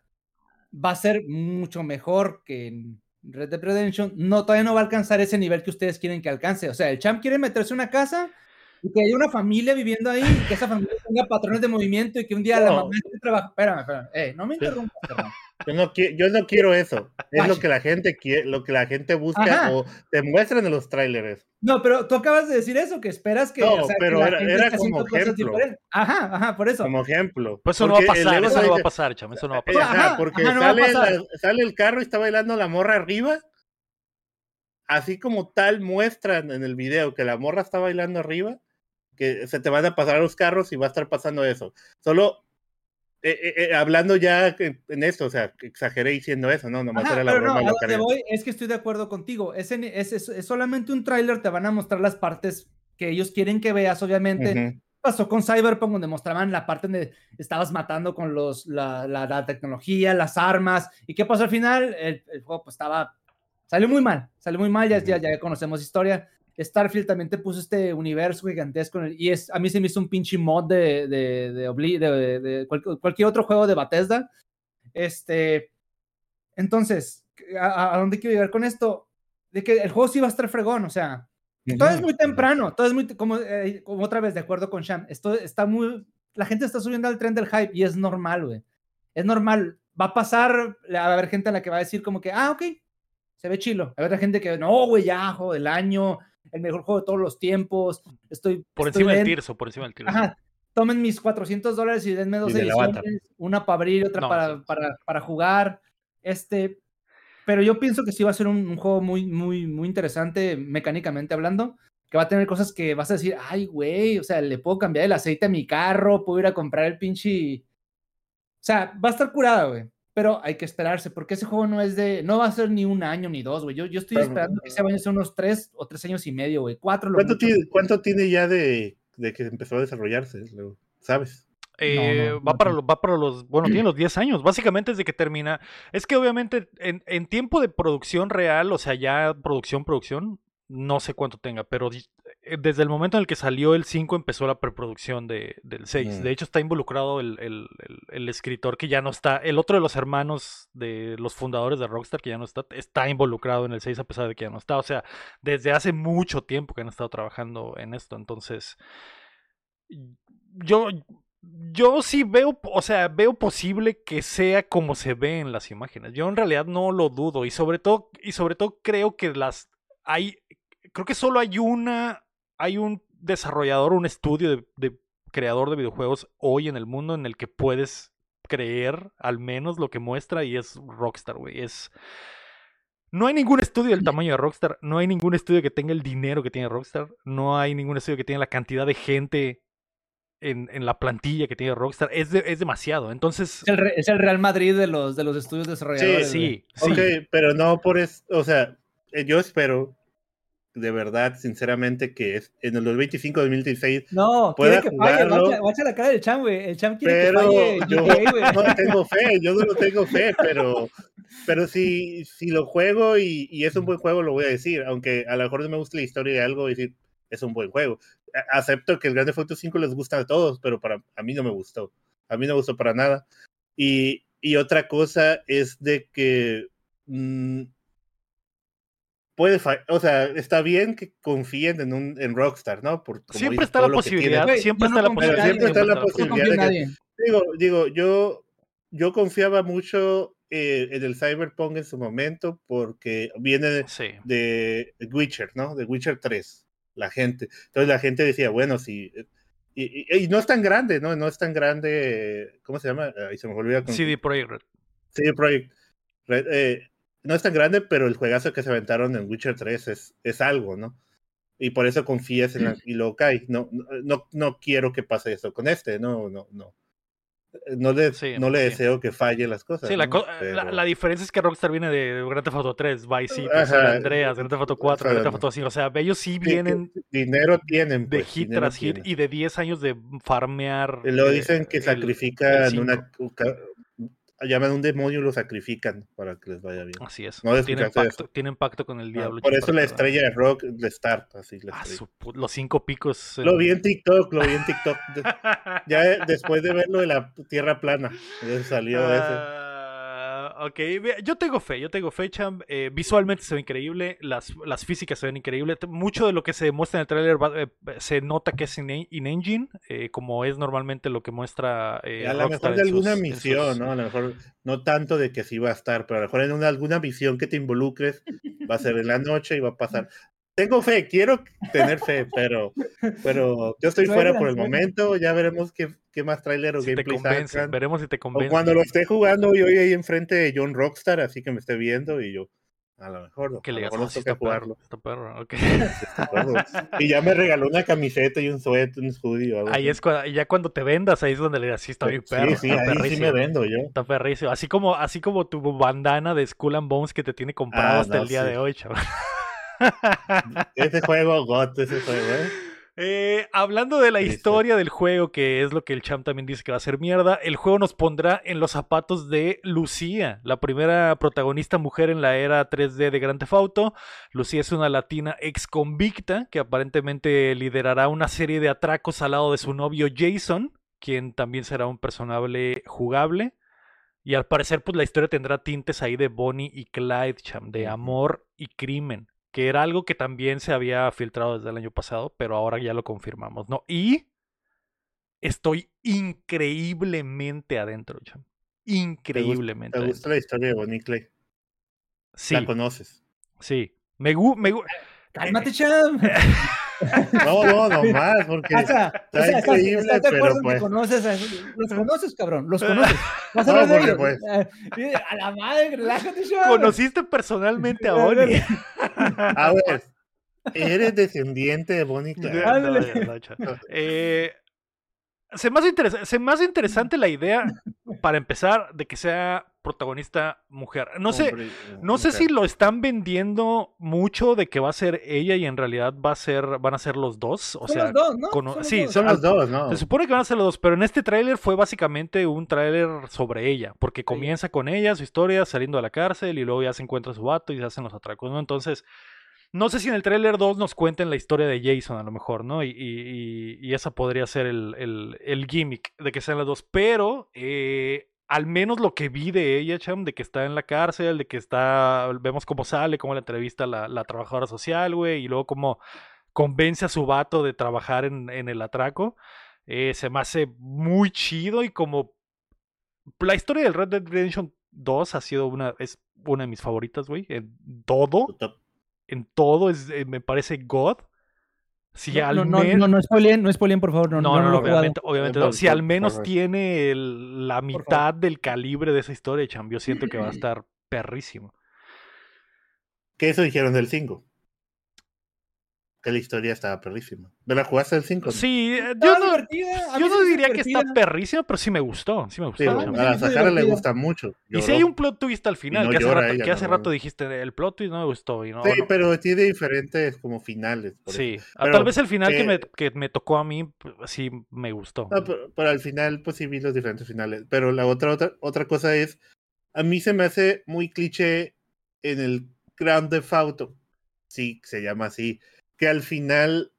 va a ser mucho mejor que en Red Dead Redemption, no, todavía no va a alcanzar ese nivel que ustedes quieren que alcance. O sea, el champ quiere meterse en una casa y que haya una familia viviendo ahí, y que esa familia tenga patrones de movimiento y que un día la mamá esté trabajando. Espérame, espérame, eh, no me interrumpas, <laughs> Yo no, yo no quiero eso. Es lo que la gente quiere, lo que la gente busca o te muestran en los trailers. No, pero tú acabas de decir eso, que esperas que. No, pero era, como ejemplo. Ajá, ajá, por eso. Como ejemplo. Pues eso no va a pasar, eso no va a pasar, chamo, eso no va a <laughs> pasar. Ajá, porque sale, sale el carro y está bailando la morra arriba. Así como tal muestran en el video que la morra está bailando arriba que se te van a pasar los carros y va a estar pasando eso. Solo eh, eh, eh, hablando ya en esto, o sea, exageré diciendo eso, ¿no? Nomás era la broma. No, lo voy es que estoy de acuerdo contigo. Es, es, es, solamente un tráiler, te van a mostrar las partes que ellos quieren que veas, obviamente. Pasó con Cyberpunk, donde mostraban la parte donde estabas matando con los, la, la, tecnología, las armas. ¿Y qué pasó al final? El, juego pues estaba... Salió muy mal, salió muy mal, ya, ya, ya conocemos historia. Starfield también te puso este universo gigantesco y es, a mí se me hizo un pinche mod de, de, de, de, cualquier otro juego de Bethesda. Este, entonces, ¿a, dónde quiero llegar con esto? De que el juego sí va a estar fregón, o sea, todo es muy temprano, todo es muy, como, eh, como otra vez, de acuerdo con Sham, esto está muy, la gente está subiendo al tren del hype y es normal, güey. Es normal. Va a pasar, va a haber gente a la que va a decir como que, ah, ok, se ve chilo. Va a haber gente que, no, güey, ya, juego del año, el mejor juego de todos los tiempos. Estoy. Por encima del tirso, por encima del tirso. Ajá. Tomen mis 400 dólares y denme dos ediciones, una para abrir y otra para, para, para, jugar. Este, pero yo pienso que sí va a ser un, juego muy, muy, muy interesante mecánicamente hablando, que va a tener cosas que vas a decir, ay, güey, o sea, le puedo cambiar el aceite a mi carro, puedo ir a comprar el pinche... O sea, va a estar curada, güey pero hay que esperarse, porque ese juego no es de, no va a ser ni un año ni dos, güey. Yo, yo estoy esperando que ese vaya a ser unos tres o tres años y medio, güey. Cuatro. ¿Cuánto, tiene, ¿Cuánto tiene ya de, de, que empezó a desarrollarse? ¿Sabes? Eh, va, para los, va para los, bueno, tiene los <clears throat> 10 años, básicamente desde que termina. Es que obviamente en, en, tiempo de producción real, o sea, ya producción, producción, no sé cuánto tenga, pero eh, desde el momento en el que salió el 5 empezó la preproducción de, del 6. De hecho, está involucrado el, el, el, escritor que ya no está, el otro de los hermanos de los fundadores de Rockstar que ya no está, está involucrado en el 6 a pesar de que ya no está. O sea, desde hace mucho tiempo que han estado trabajando en esto. Entonces, yo, yo sí veo, o sea, veo posible que sea como se ve en las imágenes. Yo en realidad no lo dudo y sobre todo, y sobre todo creo que las hay creo que solo hay una, hay un desarrollador, un estudio de, creador de videojuegos hoy en el mundo en el que puedes creer al menos lo que muestra y es Rockstar, güey. Es... No hay ningún estudio del tamaño de Rockstar, no hay ningún estudio que tenga el dinero que tiene Rockstar, no hay ningún estudio que tenga la cantidad de gente en, en la plantilla que tiene Rockstar, es, es demasiado. Entonces... Es el, Real Madrid de los, de los estudios desarrolladores. Sí, sí, sí. Ok, pero no por eso, o sea, eh, yo espero de verdad, sinceramente, que es en el 2025 2016 no, quiere que falle, guacha, la cara del Cham, güey. El Cham quiere pero que falle. Yo no tengo fe, yo no <laughs> tengo fe, pero, pero si, si lo juego y, y, es un buen juego, lo voy a decir. Aunque a lo mejor no me gusta la historia de algo, decir, es un buen juego. Acepto que el Grande Auto 5 les gusta a todos, pero para a mí no me gustó. A mí no me gustó para nada. Y, y otra cosa es de que mmm, puede, o sea, está bien que confíen en un en Rockstar, ¿no? Por, siempre, está la posibilidad, siempre, está la posibilidad, siempre está la posibilidad. digo, digo, yo, yo confiaba mucho eh, en el Cyberpunk en su momento porque viene de, de, Witcher, ¿no? De Witcher 3, la gente. Entonces la gente decía, bueno, si... Y, no es tan grande, ¿no? No es tan grande, ¿cómo se llama? Ahí se me olvidó. CD Projekt CD Projekt Eh, no es tan grande, pero el juegazo que se aventaron en Witcher 3 es, es algo, ¿no? Y por eso confías en la, y lo cae. No, no, no quiero que pase eso con este, no, no, no. No le, no le deseo que falle las cosas. Sí, la, la, diferencia es que Rockstar viene de Grand Theft Auto 3, Vice City, Andreas, Grand Theft Auto 4, Grand Theft Auto 5. O sea, ellos sí vienen. dinero tienen. de pues, hit tras hit y de 10 años de farmear. Lo dicen que sacrifican una llaman a un demonio y lo sacrifican para que les vaya bien. Así es. No tienen, pacto, tienen pacto con el Ah, diablo. por eso la estrella de rock de Star, así Ah, su los cinco picos. eh, Lo vi en TikTok, lo vi en TikTok. <laughs> Ya eh, después de ver lo de la tierra plana, ya salió ese. Ah, ok, yo tengo fe, yo tengo fe, Cham. Eh, visualmente se ve increíble, las, las físicas se ven increíbles. Mucho de lo que se demuestra en el tráiler va- eh, se nota que es in- in-engine, eh, como es normalmente lo que muestra eh, a lo mejor de alguna sus- misión, sus- ¿no? A lo mejor no tanto de que sí va a estar, pero a lo mejor en una, alguna misión que te involucres va a ser en la noche y va a pasar. Tengo fe, quiero tener fe, pero, pero yo estoy fuera por el suena. momento. Ya veremos qué, qué más tráiler o Si te gameplay convence, sacan. veremos si te O convence. cuando lo esté jugando yo ahí enfrente de John Rockstar, así que me esté viendo y yo, a lo mejor, no, Que a le "Ah, sí toca está jugarlo. perro, está perro", ok. ¿de acuerdo? Y ya me regaló una camiseta y un suéter, un hoodie. o algo Ahí así. es cuando, ya cuando te vendas, ahí es donde le digas, sí, está bien perro. Sí, sí, está ahí sí perrísimo". me vendo yo. Está perrísimo. Así como, así como tu bandana de Skull and Bones que te tiene comprado Ah, hasta no, el día sí. de hoy, chaval. Ese juego, God, ese juego, ¿eh? Eh, hablando de la historia del juego, que es lo que el champ también dice que va a ser mierda, el juego nos pondrá en los zapatos de Lucía, la primera protagonista mujer en la era 3D de Grand Theft Auto. Lucía es una latina ex convicta que aparentemente liderará una serie de atracos al lado de su novio Jason, quien también será un personaje jugable. Y al parecer, pues la historia tendrá tintes ahí de Bonnie y Clyde, cham, de amor y crimen que era algo que también se había filtrado desde el año pasado, pero ahora ya lo confirmamos, ¿no? Y estoy increíblemente adentro, cham. Increíblemente. ¿Te gusta adentro. la historia de Bonnie Clay? Sí, La conoces. sí. Me gu- me gu- Cálmate, Cham. <laughs> No, no, <laughs> no más, porque. O sea, o sea, estás, increíble, estás pero pues- que conoces a... Los conoces, cabrón, los <laughs> conoces. Vas a No, porque, ellos. pues- <laughs> A la madre, relájate, Cham. Conociste personalmente a Bonnie. A ver, eres descendiente de Bonnie Clyde. No, no, Eh, se, me hace se me hace interesante la idea, para empezar, de que sea protagonista mujer. No sé, Hombre, No sé si lo están vendiendo mucho de que va a ser ella y en realidad va a ser, van a ser los dos. O Son sea, los dos, ¿no? cono- Son los sí, dos. Son los dos, ¿no? se supone que van a ser los dos, pero en este tráiler fue básicamente un tráiler sobre ella, porque comienza con ella, su historia, saliendo de la cárcel y luego ya se encuentra su vato y se hacen los atracos, ¿no? Entonces, no sé si en el tráiler 2 nos cuenten la historia de Jason a lo mejor, ¿no? Y, y- y- y esa podría ser el, el- el gimmick de que sean las dos, pero eh, al menos lo que vi de ella, Cham, de que está en la cárcel, de que está, vemos cómo sale, cómo la entrevista la, la trabajadora social, güey, y luego cómo convence a su vato de trabajar en, en el atraco. Eh, se me hace muy chido y como la historia del Red Dead Redemption 2 ha sido una, es una de mis favoritas, güey, en todo, en todo es, eh, me parece God. Si No, al no, no, no, no spoileen, no spoileen, por favor. No, no, obviamente, obviamente no. Si al menos tiene el- la mitad del calibre de esa historia, cham, yo siento que va a estar perrísimo. Que eso dijeron del 5. Que la historia estaba perrísima. ¿Me la jugaste del 5? Sí, eh, yo no, yo diría que está perrísima, pero sí me gustó, sí me gustó. Sí, a la Sahara le gusta mucho. Y si hay un plot twist al final, no que hace, rato, ella, que hace rato normalmente. dijiste, el plot twist no me gustó. Y no, Sí, no- pero tiene diferentes como finales. por sí. Ah, Pero, Tal vez el final que, me, que me tocó a mí, sí me gustó. No, pero, pero al final, pues sí vi los diferentes finales. Pero la otra, otra, otra cosa es, a mí se me hace muy cliché en el Grand Theft Auto, sí, se llama así, que al final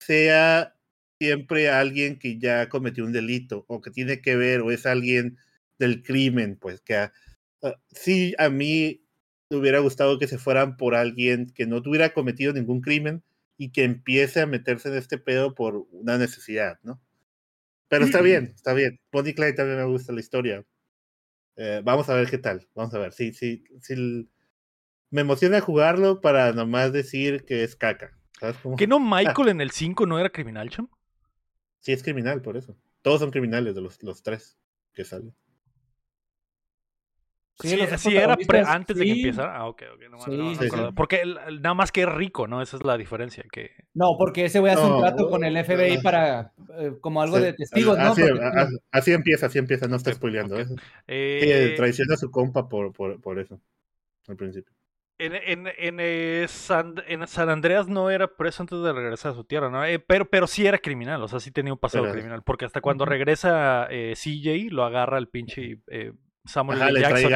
sea siempre alguien que ya cometió un delito o que tiene que ver o es alguien del crimen, pues que a- a- sí a mí me hubiera gustado que se fueran por alguien que no tuviera cometido ningún crimen y que empiece a meterse en este pedo por una necesidad, ¿no? Pero está bien, está bien. Bonnie Clyde también me gusta la historia. Eh, vamos a ver qué tal. Vamos a ver. Sí, sí, sí. Me emociona jugarlo para nomás decir que es caca. ¿Sabes cómo? ¿Que no <laughs> Michael en el 5 no era criminal, cham? Sí, es criminal, por eso. Todos son criminales de los, los tres que salen. Sí, era pre- antes de que empezara. Ah, ok, ok. No, Sí, no, no sí, me acordaba. sí. Porque el- el- nada más que es rico, ¿no? Esa es la diferencia. Que... No, porque ese güey hace No, un trato con el FBI para eh, como algo Sí, de testigos, ¿no? Así, Porque- empieza, así empieza, no está spoileando. ok. ¿eh? Sí, Eh, traiciona a su compa por, por, por eso, al principio. En, en, en, eh, San, en San Andreas no era preso antes de regresar a su tierra, ¿no? Eh, pero, pero sí era criminal, o sea, sí tenía un pasado criminal. Porque hasta cuando regresa eh, CJ, lo agarra el pinche eh, Samuel Ajá, L. le trae Jackson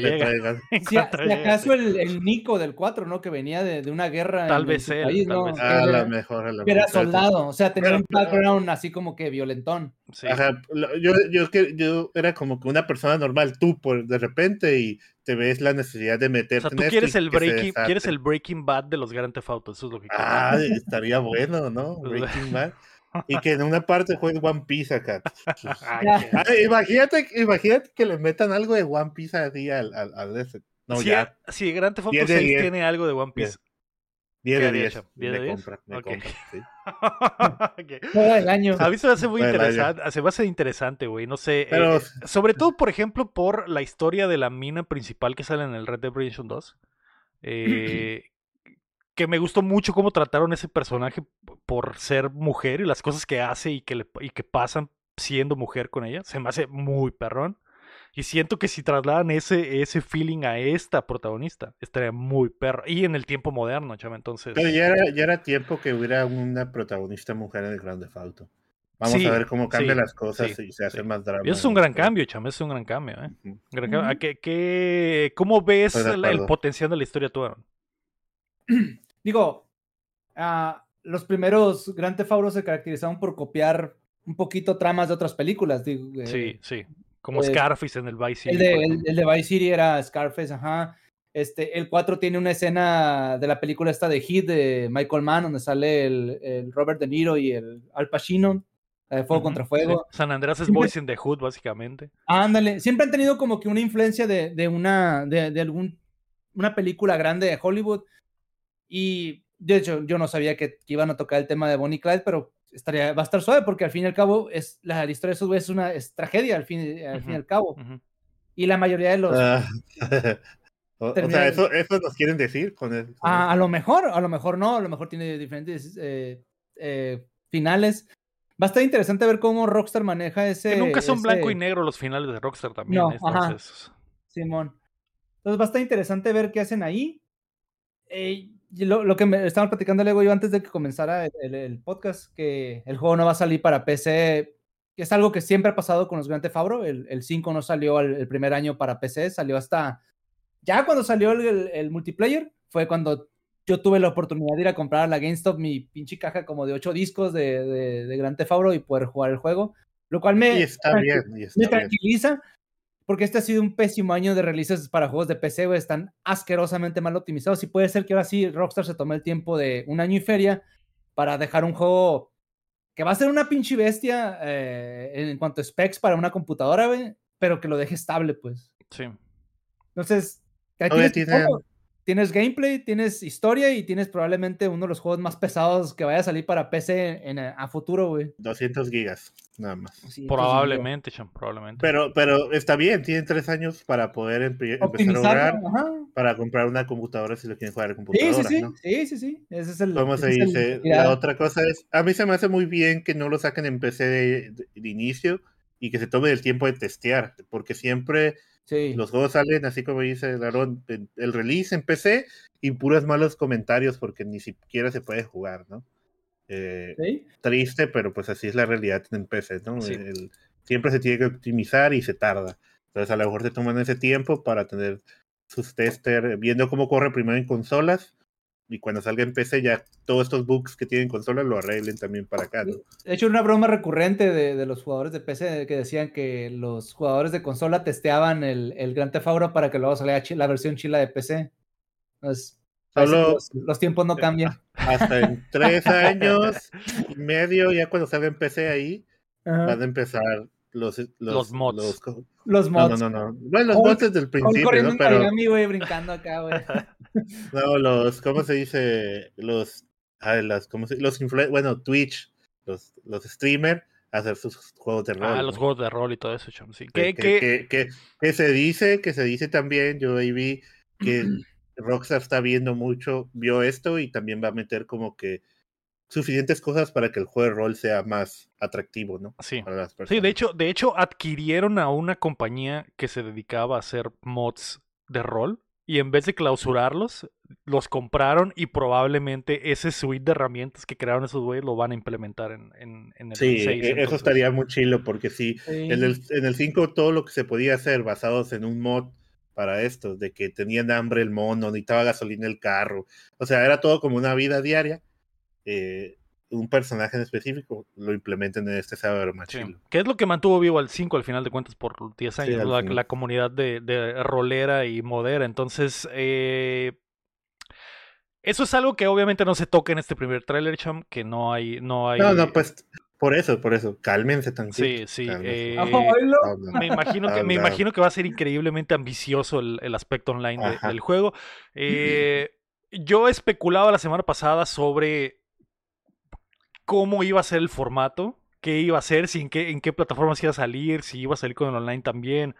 le llega. trae ganas. <laughs> En Si, llega, acaso el, el Nico del 4, ¿no? Que venía de, de una guerra. Tal en vez él, país, tal ¿no? vez Que él. A era- la mejor, a la que era mejor. soldado, o sea, tenía Pero- un background así como que violentón. Sí. Ajá, yo, yo, que- yo era como que una persona normal, tú por de repente y te ves la necesidad de O meterte sea, en tú quieres el breaking, quieres el Breaking Bad de los Grand Theft Auto, eso es lo que quieres. Ah, <laughs> estaría bueno, ¿no? Breaking <laughs> Bad. Y que en una parte juegue One Piece acá. <laughs> Ah, imagínate, imagínate que le metan algo de One Piece así al, al, al ese. No, si, ya. si Grand Theft Auto 10 de 6 10. tiene algo de One Piece. 10 ¿Qué de haría, 10. Cham? ¿10 Me de 10? compra, me Ok. compra, sí. <laughs> Ok. Todo el año. A mí se me hace muy interesante, se me hace interesante, güey, no sé. eh, Pero- sobre todo, por ejemplo, por la historia de la mina principal que sale en el Red Dead Redemption 2. eh, <clears throat> que me gustó mucho cómo trataron ese personaje por ser mujer y las cosas que hace y que, le, y que pasan siendo mujer con ella. Se me hace muy perrón. Y siento que si trasladan ese, ese feeling a esta protagonista, estaría muy perro. Y en el tiempo moderno, chama, entonces. Pero ya era, ya era tiempo que hubiera una protagonista mujer en el Grand Theft Auto. Vamos Sí, a ver cómo cambian sí, las cosas sí, y se hace sí. más drama. Eso es un gran esto. cambio, chama, eso es un gran cambio, ¿eh? Ujú. Gran cambio. ¿A Ujú. qué- qué- ¿Cómo ves el, el potencial de la historia tú, Aaron? <clears throat> Digo, ah, los primeros Grand Theft Auto se caracterizaban por copiar un poquito tramas de otras películas. Digo, eh, Sí, sí. Como eh, Scarface en el Vice City. El de, por el, ejemplo. el de Vice City era Scarface, ajá. Este, el 4 tiene una escena de la película esta de Hit de Michael Mann, donde sale el, el Robert De Niro y el Al Pacino, la de Fuego contra sí. Fuego. San Andreas es Boys in the Hood, básicamente. Ándale, siempre han tenido como que una influencia de, de una, de, de algún, una película grande de Hollywood. Y de hecho, yo no sabía que, que iban a tocar el tema de Bonnie y Clyde, pero estaría, va a estar suave porque al fin y al cabo es, la, la historia de esos güeyes es una es tragedia al fin, al fin y al cabo. Ujú. Y la mayoría de los... Ah, <laughs> o, o sea, eso, eso nos quieren decir con el. con A, a eso. lo mejor, a lo mejor no, a lo mejor tiene diferentes eh, eh, finales. Va a estar interesante ver cómo Rockstar maneja ese. Que nunca son blanco y ese- negro los finales de Rockstar también. No, ¿eh? ajá. Entonces, Simón. Entonces va a estar interesante ver qué hacen ahí. Eh, lo, lo que me estaba platicando luego yo antes de que comenzara el, podcast, que el juego no va a salir para PC. Es algo que siempre ha pasado con los Grand Theft Auto. El, el 5 no salió al- el primer año para PC, salió hasta. Ya cuando salió el, multiplayer, fue cuando yo tuve la oportunidad de ir a comprar a la GameStop mi pinche caja como de 8 discos de, de, de Grand Theft Auto y poder jugar el juego. Lo cual me, Y está bien, y me está bien. Porque este ha sido un pésimo año de releases para juegos de PC, güey. Están asquerosamente mal optimizados. Y puede ser que ahora sí Rockstar se tome el tiempo de un año y feria para dejar un juego que va a ser una pinche bestia eh, en cuanto a specs para una computadora, güey, pero que lo deje estable, pues. sí. Entonces, tiene-. Tienes gameplay, tienes historia y tienes probablemente uno de los juegos más pesados que vaya a salir para PC en, a, a futuro, güey. 200 gigas, nada más. Sí, Probablemente, Cham, probablemente. Pero, pero está bien, tienen tres años para poder empe- empezar a ajá. para comprar una computadora si lo quieren jugar en computadora. sí, sí, ¿no? sí, sí, sí. Ese es el. ¿Cómo se dice? La otra cosa es, a mí se me hace muy bien que no lo saquen en PC de, de- de inicio y que se tome el tiempo de testear, porque siempre Sí. los juegos salen, así como dice en- el release en PC y puros malos comentarios porque ni siquiera se puede jugar, ¿no? Eh, Sí. triste, pero pues así es la realidad en PC, ¿no? Sí. El- siempre se tiene que optimizar y se tarda. Entonces a lo mejor se toman ese tiempo para tener sus tester, viendo cómo corre primero en consolas y cuando salga en PC ya todos estos bugs que tienen consolas lo arreglen también para acá, ¿no? De hecho, una broma recurrente de, de los jugadores de PC que decían que los jugadores de consola testeaban el, el Grand Theft Auto para que luego saliera la versión chila de PC. Entonces, Solo- los, los tiempos no cambian. <laughs> Hasta en tres años y medio, ya cuando salga en PC ahí, Ajá. van a empezar los, los, Los mods. los Los mods. no, no, no. Bueno, los mods desde el principio, corriendo ¿no? Pero güey, brincando acá, güey. <laughs> no, los, ¿cómo se dice? Los, ah, las, ¿cómo se Los influ- bueno, Twitch, los, los streamers, hacer sus juegos de rol. ah, ¿no? los juegos de rol y todo eso, Cham. Sí. que- que- que- que se dice, que se dice también, yo ahí vi que <clears throat> Rockstar está viendo mucho, vio esto y también va a meter como que suficientes cosas para que el juego de rol sea más atractivo, ¿no? sí. Para las personas. Sí, de hecho, de hecho, adquirieron a una compañía que se dedicaba a hacer mods de rol y en vez de clausurarlos, los compraron y probablemente ese suite de herramientas que crearon esos güeyes lo van a implementar en, en, en el Sí, 6. e- eso entonces- estaría muy chilo porque sí, Sí. en el, en el 5 todo lo que se podía hacer basados en un mod para esto, de que tenían hambre el mono, necesitaba gasolina el carro, o sea, era todo como una vida diaria. Eh, un personaje en específico lo implementen en este sábado más Sí. Que es lo que mantuvo vivo al 5 al final de cuentas por 10 Sí, años, la, comunidad de, de rolera y modera. Entonces, eh, eso es algo que obviamente no se toca en este primer trailer, Cham, que no hay... No, hay... No, no, pues por eso, por eso, cálmense tantito. Sí, sí. eh, me imagino que, me imagino que va a ser increíblemente ambicioso el, el aspecto online de- del juego. Eh, yo especulaba la semana pasada sobre cómo iba a ser el formato, qué iba a ser, si en qué, en qué plataformas iba a salir, si iba a salir con el online también,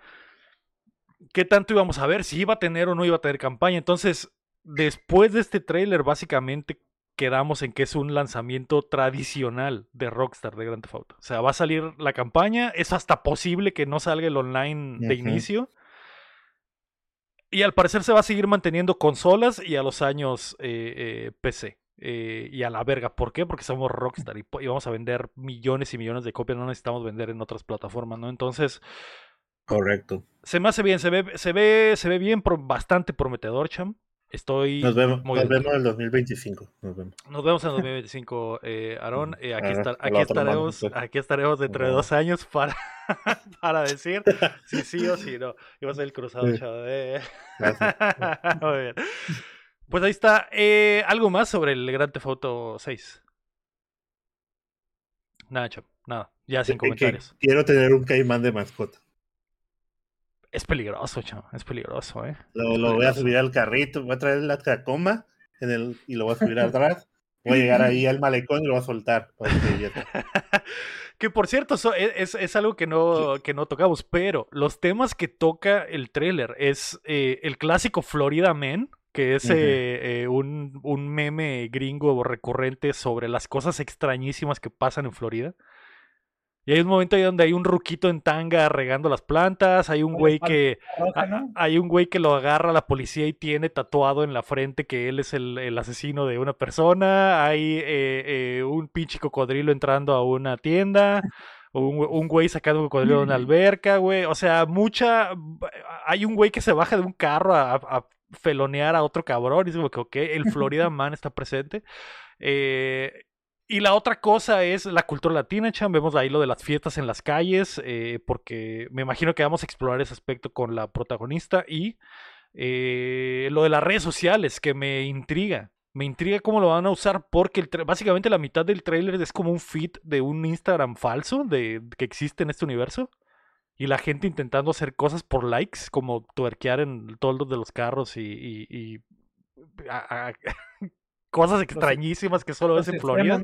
qué tanto íbamos a ver, si iba a tener o no iba a tener campaña. Entonces, después de este tráiler, básicamente quedamos en que es un lanzamiento tradicional de Rockstar de Grand Theft Auto. O sea, va a salir la campaña, es hasta posible que no salga el online de inicio. Y al parecer se va a seguir manteniendo consolas y a los años eh, eh, PC. Eh, y a la verga. ¿Por qué? Porque somos Rockstar y, vamos a vender millones y millones de copias. No necesitamos vender en otras plataformas, ¿no? Entonces, Correcto. se me hace bien, se ve, se ve, se ve bien, bastante prometedor, Cham. Estoy Nos vemos, muy nos vemos en el 2025. Nos vemos. Nos vemos en 2025, eh, Aarón. Eh, aquí, estar- aquí mano, estaremos, aquí estaremos dentro de dos años para, <laughs> para decir si sí o si no. Iba a ser el cruzado, Sí. chavo. eh. Gracias. <laughs> Muy bien. Pues ahí está. Eh, ¿Algo más sobre el Grand Theft Auto 6? Nada, chavo. Nada. Ya sin comentarios. quiero tener un caimán de mascota. Es peligroso, chavo. Es peligroso, ¿eh? Lo, voy a subir al carrito, voy a traer la cacoma en el, y lo voy a subir atrás. Voy a llegar ahí al malecón y lo voy a soltar. <laughs> que por cierto, so- e- es, es algo que no, que no tocamos, pero los temas que toca el tráiler es eh, el clásico Florida Man, que es eh, eh, un, un meme gringo recurrente sobre las cosas extrañísimas que pasan en Florida. Y hay un momento ahí donde hay un ruquito en tanga regando las plantas, hay un güey que... Hay un güey que lo agarra a la policía y tiene tatuado en la frente que él es el, el asesino de una persona. Hay eh, eh, un pinche cocodrilo entrando a una tienda. Un güey sacando un cocodrilo de una <laughs> alberca, güey. O sea, mucha. Hay un güey que se baja de un carro a, a felonear a otro cabrón. Y es como que, ok, el Florida <laughs> Man está presente. Eh, y la otra cosa es la cultura latina, Chan. Vemos ahí lo de las fiestas en las calles, eh, porque me imagino que vamos a explorar ese aspecto con la protagonista. Y eh, lo de las redes sociales, que me intriga. Me intriga cómo lo van a usar, porque el básicamente la mitad del tráiler es como un feed de un Instagram falso de, que existe en este universo. Y la gente intentando hacer cosas por likes, como tuerquear en toldos de los carros y, y- y- a- a- <laughs> cosas extrañísimas que solo ves en Florida.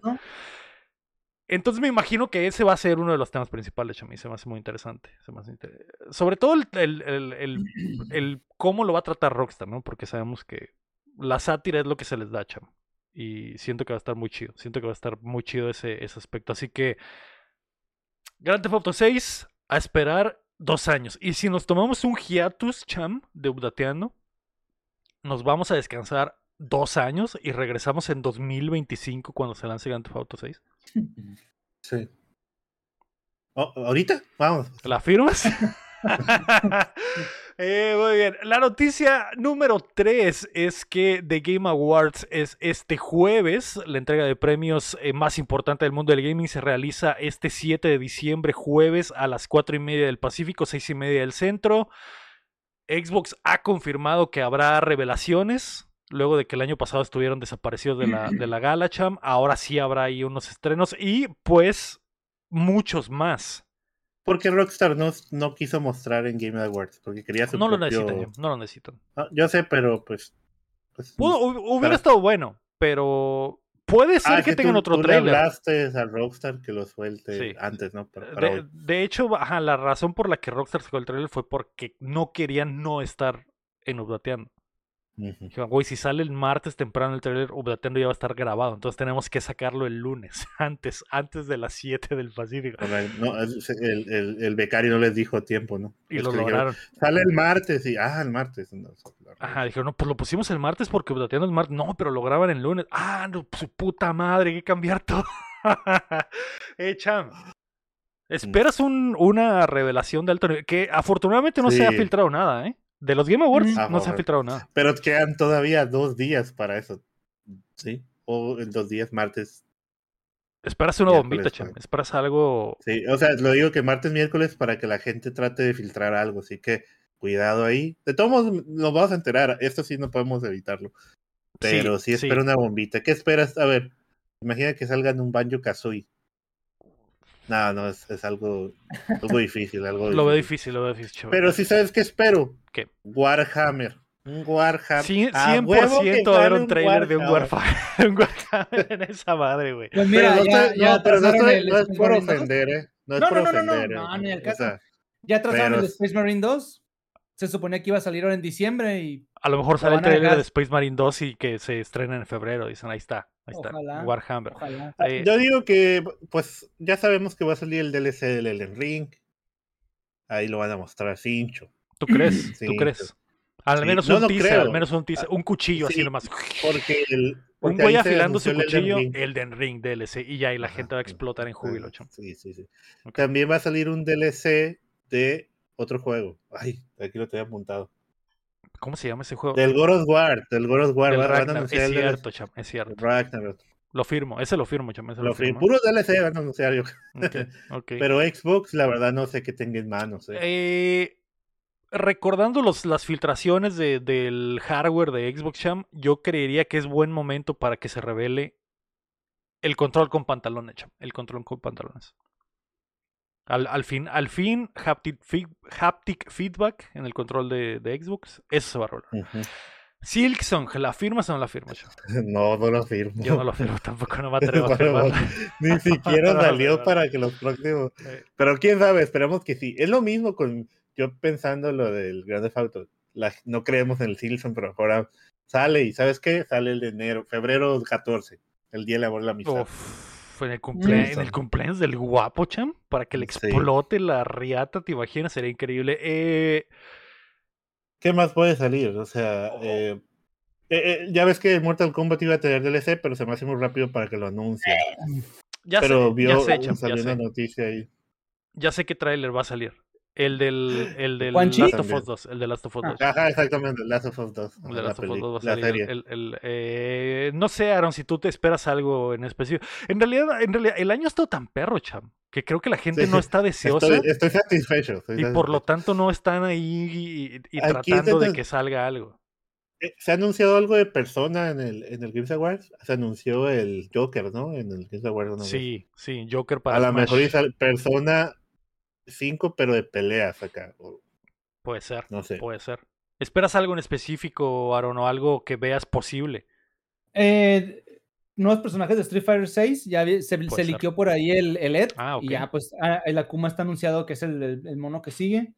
Entonces me imagino que ese va a ser uno de los temas principales, Chami. Se me hace muy interesante. se me hace inter- Sobre todo el, el- el- el- el cómo lo va a tratar Rockstar, ¿no? Porque sabemos que la sátira es lo que se les da, Cham. Y siento que va a estar muy chido. Siento que va a estar muy chido ese, ese aspecto. Así que Grand Theft Auto 6 a esperar dos años. Y si nos tomamos un hiatus, Cham, de Updateando, nos vamos a descansar dos años y regresamos en 2025 cuando se lance Grand Theft Auto 6. <laughs> Sí. Oh, ¿Ahorita? Vamos. ¿La firmas? <laughs> <laughs> Eh, muy bien. La noticia número 3 es que The Game Awards es este jueves. La entrega de premios eh, más importante del mundo del gaming se realiza este 7 de diciembre, jueves a las 4 y media del Pacífico, 6 y media del centro. Xbox ha confirmado que habrá revelaciones. Luego de que el año pasado estuvieron desaparecidos de la, de la gala, Cham. Ahora sí habrá ahí unos estrenos y pues muchos más. Porque Rockstar no, no quiso mostrar en Game Awards, porque quería su No lo necesitan, no lo necesitan. Ah, yo sé, pero pues... pues Pudo- hu- hubiera estado bueno, pero puede ser Ah, que que tengan tú- otro tú le trailer. hablaste a Rockstar que lo suelte Sí. antes, ¿no? Para- para De, hoy. de hecho, ajá, la razón por la que Rockstar sacó el trailer fue porque no querían no estar en Updateando. Dijeron, güey, si sale el martes temprano el trailer, Updateando ya va a estar grabado. Entonces tenemos que sacarlo el lunes, <laughs> antes, antes de las 7 del Pacífico. No, es- el, el- el becario no les dijo tiempo, ¿no? Y Es lo dijeron, lograron. Sale el martes y, ah, el martes. no. Ajá, dijeron, no, pues lo pusimos el martes porque Updateando el martes. No, pero lo graban el lunes. Ah, no, su puta madre, hay que cambiar todo. <laughs> eh, Cham. ¿Esperas un- una revelación de alto nivel? Que afortunadamente no se ha filtrado nada, ¿eh? De los Game Awards. Ah, no se ha filtrado nada. Pero quedan todavía dos días para eso. ¿Sí? O en dos días, martes. Esperas una bombita, Cham. joder. Esperas algo. Sí, o sea, lo digo que martes, miércoles para que la gente trate de filtrar algo. Así que cuidado ahí. De todos modos, nos vamos a enterar. Esto sí no podemos evitarlo. Pero sí, sí. espera una bombita. ¿Qué esperas? A ver, imagina que salga en un banjo kazooie. No, no, es, es algo, algo difícil, algo <laughs> Lo veo difícil. difícil, lo veo difícil, chaval. Pero sí sabes qué espero. ¿Qué? Warhammer. Un Warhammer. Cien- A 100% huevo que va a haber sale un trailer de un Warhammer. <laughs> Un Warhammer en esa madre, güey. Pues Pero mira, no, ya, estoy- ya no, pero no, estoy- no es Space por Marine 2. ofender, ¿eh? No es No, por no, no, no, no, ofender. no, ¿eh? O sea, Ya Pero- el Space Marine 2. Se suponía que iba a salir ahora en diciembre y A lo mejor sale el trailer de Space Marine 2 y que se estrena en febrero. Dicen, ahí está, ahí está. Ojalá. Warhammer. ojalá. Eh, Yo digo que, pues, ya sabemos que va a salir el DLC del Elden Ring. Ahí lo van a mostrar cincho. ¿Tú crees? <clears throat> ¿Tú Sí, crees? Al sí. menos No, un no teaser, creo. al menos un teaser, un cuchillo así sí, nomás. Porque el. Un güey afilando su el Elden cuchillo, Ring. Elden Ring DLC, y ya, y la Ajá, gente va a sí. explotar en júbilo, Ah. Sí, sí, sí. También va a salir un DLC de otro juego. Ay, aquí lo tenía apuntado. ¿Cómo se llama ese juego? Del God of War. Del God of War. Del Ragnar. Es el cierto, chamo, es cierto. Ragnarok. Lo firmo, ese lo firmo, chamo, ese lo, firmo. Puro DLC van a anunciar yo. Ok, ok. <laughs> Pero Xbox, la verdad, no sé qué tenga en manos. eh. Eh, recordando los, las filtraciones de- del hardware de Xbox Cham, yo creería que es buen momento para que se revele el control con pantalones, Cham. El control con pantalones. Al, al fin, al fin haptic, feed- haptic feedback en el control de, de Xbox, eso se va a rolar. Silksong, ¿la firmas o no la firmas? <laughs> No, no lo firmo. Yo no lo firmo tampoco, no me <laughs> atrevo a firmarla. Ni siquiera <laughs> No, salió no, no. para que los próximos. Eh, Pero quién sabe, esperemos que sí. Es lo mismo con yo pensando lo del Grand Theft Auto. La- no creemos en el Silson, pero ahora sale y ¿sabes qué? Sale el de enero, febrero 14, el día del amor y la amistad. Uf, en el, cumplea- en el Sí. cumpleaños del guapo, Cham, para que le Sí. explote la riata, ¿te imaginas? Sería increíble. Eh, ¿Qué más puede salir? O sea, eh, eh, eh, ya ves que Mortal Kombat iba a tener DLC, pero se me hace muy rápido para que lo anuncien. ya pero sé, vio, ya sé, Cham, salió ya una sé. noticia ahí. Ya sé qué tráiler va a salir. El del, el del. Last of Us También. 2. El de Last of Us Ah. 2. Ajá, exactamente, Last of Us 2. El de la, Last of Us peli- 2 va a la salir. serie. el- el- eh, no sé, Aaron, si tú te esperas algo en específico. En realidad, en realidad, el año ha estado tan perro, Cham, que creo que la gente Sí, no sí. está deseosa Estoy, estoy satisfecho. estoy y por lo tanto no están ahí y, y Aquí tratando de que salga algo. Eh, Se ha anunciado algo de persona en el, en el Games Awards. Se anunció el Joker, ¿no? En el Games Awards. Sí, sí, Joker para A lo mejor dice persona 5, pero de peleas acá. Puede ser, no sé. puede ser. ¿Esperas algo en específico, Aaron, o algo que veas posible? Eh, nuevos personajes de Street Fighter 6, ya se, se liqueó por ahí el, el Ed. Ah, ok. Y ya, pues, ah, el Akuma está anunciado que es el, el- el mono que sigue.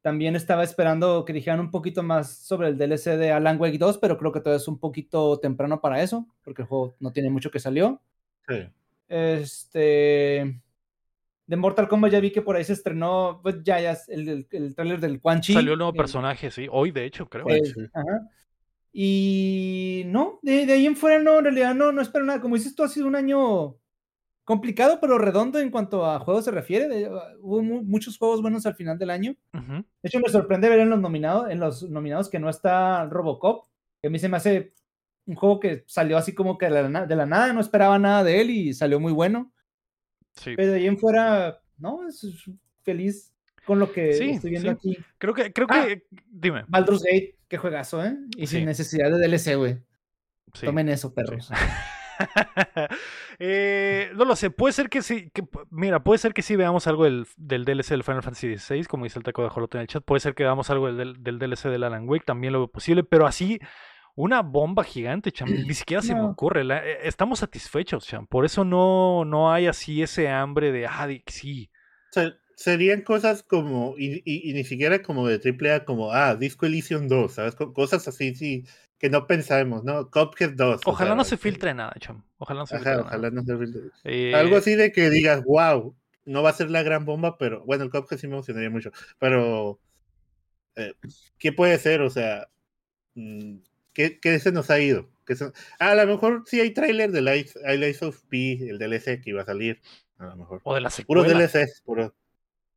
También estaba esperando que dijeran un poquito más sobre el DLC de Alan Wake 2, pero creo que todavía es un poquito temprano para eso, porque el juego no tiene mucho que salió. Sí. Este. De Mortal Kombat ya vi que por ahí se estrenó, pues ya, ya es el, el, el tráiler del Quan Chi. Salió el nuevo el- personaje, sí. Hoy, de hecho, creo. Ajá. Y no, de, de ahí en fuera no, en realidad no, no espero nada. Como dices tú, ha sido un año complicado, pero redondo en cuanto a juegos se refiere. de- hubo mu- muchos juegos buenos al final del año. De hecho, me sorprende ver en los nominados, en los nominados que no está Robocop, que a mí se me hace un juego que salió así como que de la, na- de la nada, no esperaba nada de él y salió muy bueno. Sí. Pero de ahí en fuera, no, es, feliz con lo que Sí, estoy viendo sí. aquí. Creo que, creo Ah. que, dime. Baldur's Gate, qué juegazo, ¿eh? Y sin necesidad de DLC, güey. Tomen eso, perros. <laughs> Eh, no lo sé, puede ser que sí, que, mira, puede ser que sí veamos algo del, del DLC del Final Fantasy XVI, como dice el taco de Jolote en el chat, puede ser que veamos algo del, del DLC del Alan Wake, también lo veo posible, pero así, una bomba gigante, cham, ni <clears throat> siquiera se me ocurre, la- eh, estamos satisfechos, cham, por eso no, no hay así ese hambre de, ah, de- sí, serían cosas como, y, y- y ni siquiera como de AAA, como, ah, Disco Elysium 2, ¿sabes? Co- Cosas así, sí, que no pensamos, ¿no? Cuphead 2. o Ojalá sea, no se filtre nada, cham. Ojalá no se Ajá, filtre ojalá nada. no se filtre. Eh, Algo así de que digas, wow, no va a ser la gran bomba, pero bueno, el Cuphead sí me emocionaría mucho, pero eh, ¿qué puede ser? O sea, mm, ¿qué, qué se nos ha ido? ¿Qué se- A lo mejor sí hay tráiler de Lies, hay Lies of P, el DLC que iba a salir, a lo mejor. O de la Puro secuela. DLCs, puro.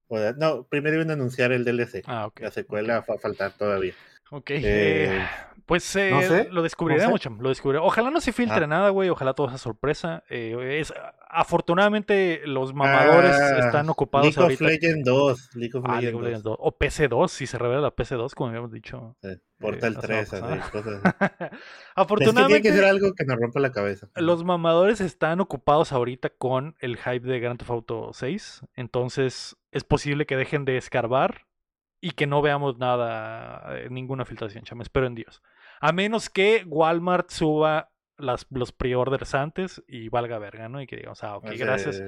o de- no, primero iban a anunciar el DLC. Ah. La secuela va a faltar todavía. Ok. Eh, eh, <sighs> pues eh, no sé, lo descubriremos, no sé. cham, Lo descubriremos. Ojalá no se filtre Ah. nada, güey. Ojalá todo sea sorpresa. Eh, es, afortunadamente, los mamadores Ah, están ocupados League ahorita. of Legends 2. League of Ah, League of 2. Legends 2. O PC2, si se revela la PC2, como habíamos dicho. Sí, Portal no se 3, va a así, cosas así. <laughs> Es que tiene Afortunadamente, que ser algo que nos rompa la cabeza. los mamadores están ocupados ahorita con el hype de Grand Theft Auto 6. Entonces, es posible que dejen de escarbar y que no veamos nada, eh, ninguna filtración, chama. Espero en Dios. A menos que Walmart suba las, los pre-orders antes y valga verga, ¿no? Y que digamos, ah, ok, O sea, gracias.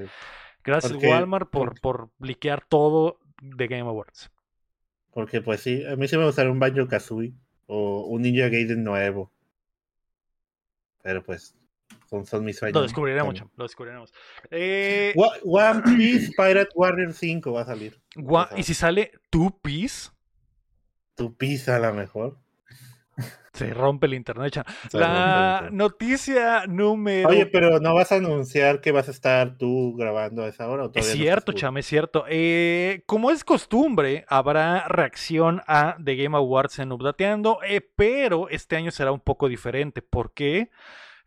Gracias porque- Walmart por, por liquear todo de Game Awards. Porque pues sí, a mí sí me gustaría un Banjo Kazooie o un Ninja Gaiden nuevo. Pero pues, sueños. Lo descubriremos, cham, lo descubriremos. Eh, One Piece Pirate Warrior 5 va a salir. y si sale Two Piece, Tu pizza a lo mejor. se rompe el internet, cham. Se La noticia número. Oye, pero ¿no vas a anunciar que vas a estar tú grabando a esa hora? ¿o Es todavía no cierto, seguro? Cham, es cierto. Eh, como es costumbre, habrá reacción a The Game Awards en Updateando, eh, pero este año será un poco diferente. ¿Por qué?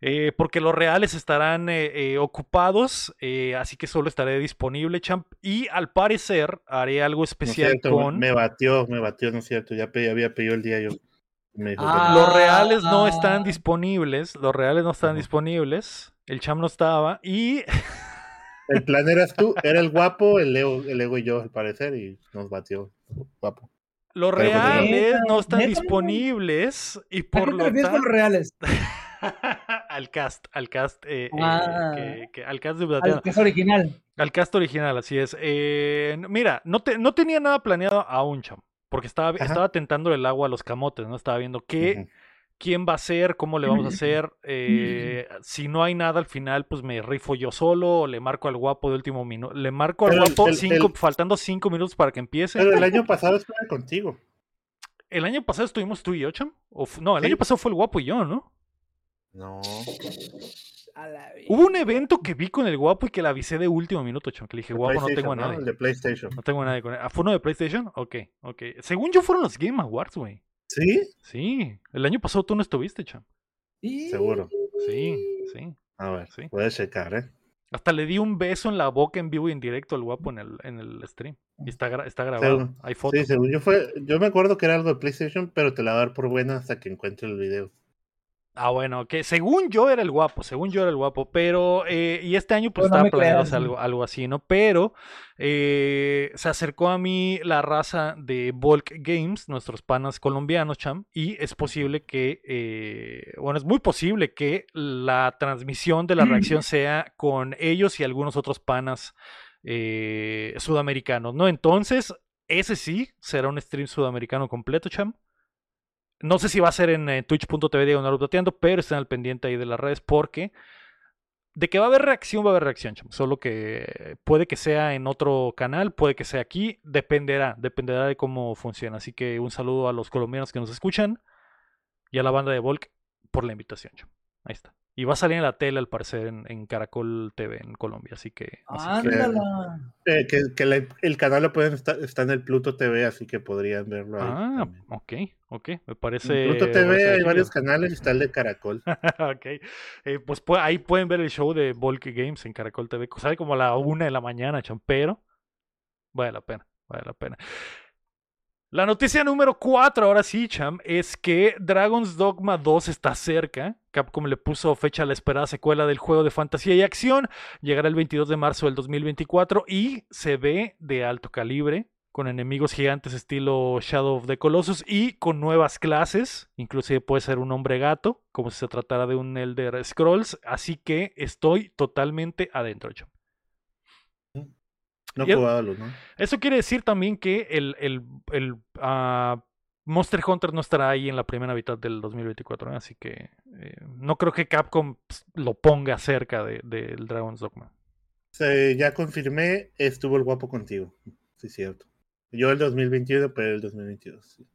Eh, porque los reales estarán eh, eh, ocupados, eh, así que solo estaré disponible, champ. Y al parecer haré algo No es especial cierto, con... Me batió, me batió, no es cierto. Ya pedí- había pedido el día yo. Que Ah. Los reales no están Ah. disponibles, los reales no están disponibles. El cham no estaba y <laughs> El plan eras tú, era el guapo, el Leo, el Ego y yo, al parecer, y nos batió. Guapo. los pues, reales no están disponibles y ¿A por qué te lo tanto... los reales? <laughs> <laughs> al cast, al cast, eh, eh, Ah. que- que- al cast de Al es original. Al cast original, así es. Eh, mira, no, te- no tenía nada planeado aún, cham. Porque estaba, Ajá. estaba tentando el agua a los camotes, ¿no? Estaba viendo qué, quién va a ser, cómo le vamos a <laughs> hacer. eh, si no hay nada al final, pues me rifo yo solo o le marco al guapo de último minuto. Le marco al Pero guapo el- cinco, el- faltando cinco minutos para que empiece. Pero el año pasado estuve contigo. El año pasado estuvimos tú y yo, cham. O no, el Sí. año pasado fue el guapo y yo, ¿no? No. A la Hubo un evento que vi con el guapo y que le avisé de último minuto, cham. Que le dije, guapo, no tengo a nadie. El de PlayStation. No tengo a nadie con él. Ah, ¿Fue uno de PlayStation? Ok, ok. Según yo fueron los Game Awards, güey. ¿Sí? Sí. El año pasado tú no estuviste, cham. Y- Seguro. Sí, sí. A ver, Sí. puedes checar, ¿eh? Hasta le di un beso en la boca en vivo y en directo al guapo en el, en el stream. Y está, gra- está grabado. Según- Hay fotos. Sí, según yo fue, yo me acuerdo que era algo de PlayStation, pero te la voy a dar por buena hasta que encuentre el video. Ah, bueno, que según yo era el guapo, según yo era el guapo, pero, eh, y este año pues no estaba planeado algo, algo así, ¿no? Pero eh, se acercó a mí la raza de Volk Games, nuestros panas colombianos, cham, y es posible que, eh, bueno, es muy posible que la transmisión de la reacción <clears throat> sea con ellos y algunos otros panas sudamericanos, ¿no? Entonces, ese sí será un stream sudamericano completo, cham. No sé si va a ser en eh, twitch.tv diagonal updateando, pero estén al pendiente ahí de las redes porque de que va a haber reacción, va a haber reacción, chamo. Solo que puede que sea en otro canal, puede que sea aquí, dependerá, dependerá de cómo funciona. Así que un saludo a los colombianos que nos escuchan y a la banda de Volk por la invitación, chamo. Ahí está. Y va a salir en la tele al parecer en, en Caracol TV en Colombia, así que... así que- Ándala. Eh, que que la- el canal lo pueden estar, está en el Pluto TV, así que podrían verlo ahí. Ah, también. ok, ok, me parece... En Pluto TV parece hay varios canales, está el de Caracol. <laughs> ok. Eh, pues pu- ahí pueden ver el show de Volk Games en Caracol TV. Sale como a la una de la mañana, cham, pero vale la pena, vale la pena. La noticia número 4, ahora sí, Cham, es que Dragon's Dogma 2 está cerca. Capcom le puso fecha a la esperada secuela del juego de fantasía y acción. Llegará el 22 de marzo del 2024 y se ve de alto calibre, con enemigos gigantes estilo Shadow of the Colossus y con nuevas clases. Inclusive puede ser un hombre gato, como si se tratara de un Elder Scrolls. Así que estoy totalmente adentro, Cham. No Y- jugado al uno. Eso quiere decir también que el, el, el, ah, Monster Hunter no estará ahí en la primera mitad del 2024, ¿eh? así que eh, no creo que Capcom lo ponga cerca de- del Dragon's Dogma. Ya confirmé, estuvo el guapo contigo. Sí, cierto. Yo el 2021, pero el 2022. sí.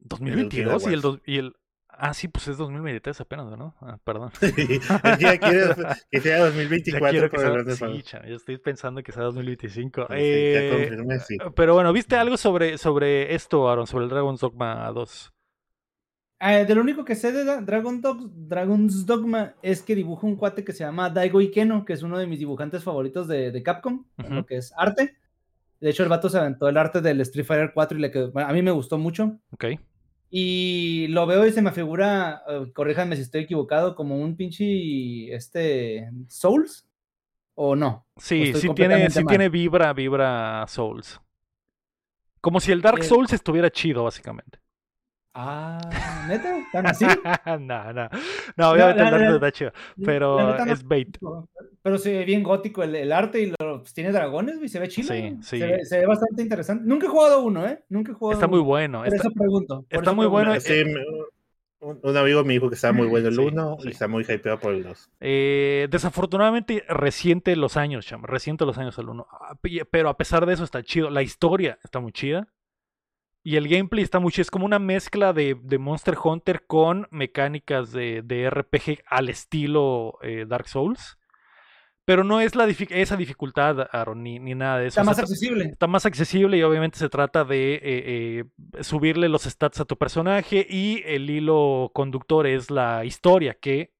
2022 y el, Wars. dos- y el... Ah, sí, pues es 2023 apenas, ¿no? Ah, perdón. <laughs> <laughs> ya quiero que sea Ya 2024 quiero que sea... Sí, yo estoy pensando que sea 2025. Sí, ya Eh, confirmé, sí. Pero bueno, ¿viste algo sobre, sobre esto, Aaron? Sobre el Dragon's Dogma 2. Eh, de lo único que sé de Dragon Dog- Dragon's Dogma es que dibuja un cuate que se llama Daigo Ikeno, que es uno de mis dibujantes favoritos de, de Capcom, en Ujú. lo que es arte. De hecho, el vato se aventó el arte del Street Fighter 4 y le quedó, bueno, a mí me gustó mucho. Ok. Y lo veo y se me figura, corríjanme si estoy equivocado, como un pinche este Souls o no. Sí, sí tiene, sí mal? tiene vibra, vibra Souls. Como si el Dark Eh, Souls estuviera chido, básicamente. Ah, neta, tan así. <laughs> no, no. No, obviamente la- el Souls está chido. Pero no- es bait. Pero se ve bien gótico el, el arte y lo, pues, tiene dragones, güey, se ve chido. Sí, sí. Se, ve, se ve bastante interesante. Nunca he jugado uno, ¿eh? Nunca he jugado Está muy uno. bueno. Por Está, eso pregunto. por está eso muy bueno. Sí, me- un, un amigo me dijo que estaba muy bueno el Sí, 1 sí. y está muy hypeado por el 2. eh, desafortunadamente, reciente los años, chama. Reciente los años el 1. Pero a pesar de eso, está chido. La historia está muy chida. Y el gameplay está muy chido. Es como una mezcla de, de Monster Hunter con mecánicas de, de RPG al estilo eh, Dark Souls. Pero no es la esa dificultad, Aaron, ni, ni nada de eso. Está O sea, más accesible. está más accesible y obviamente se trata de eh, eh, subirle los stats a tu personaje y el hilo conductor es la historia que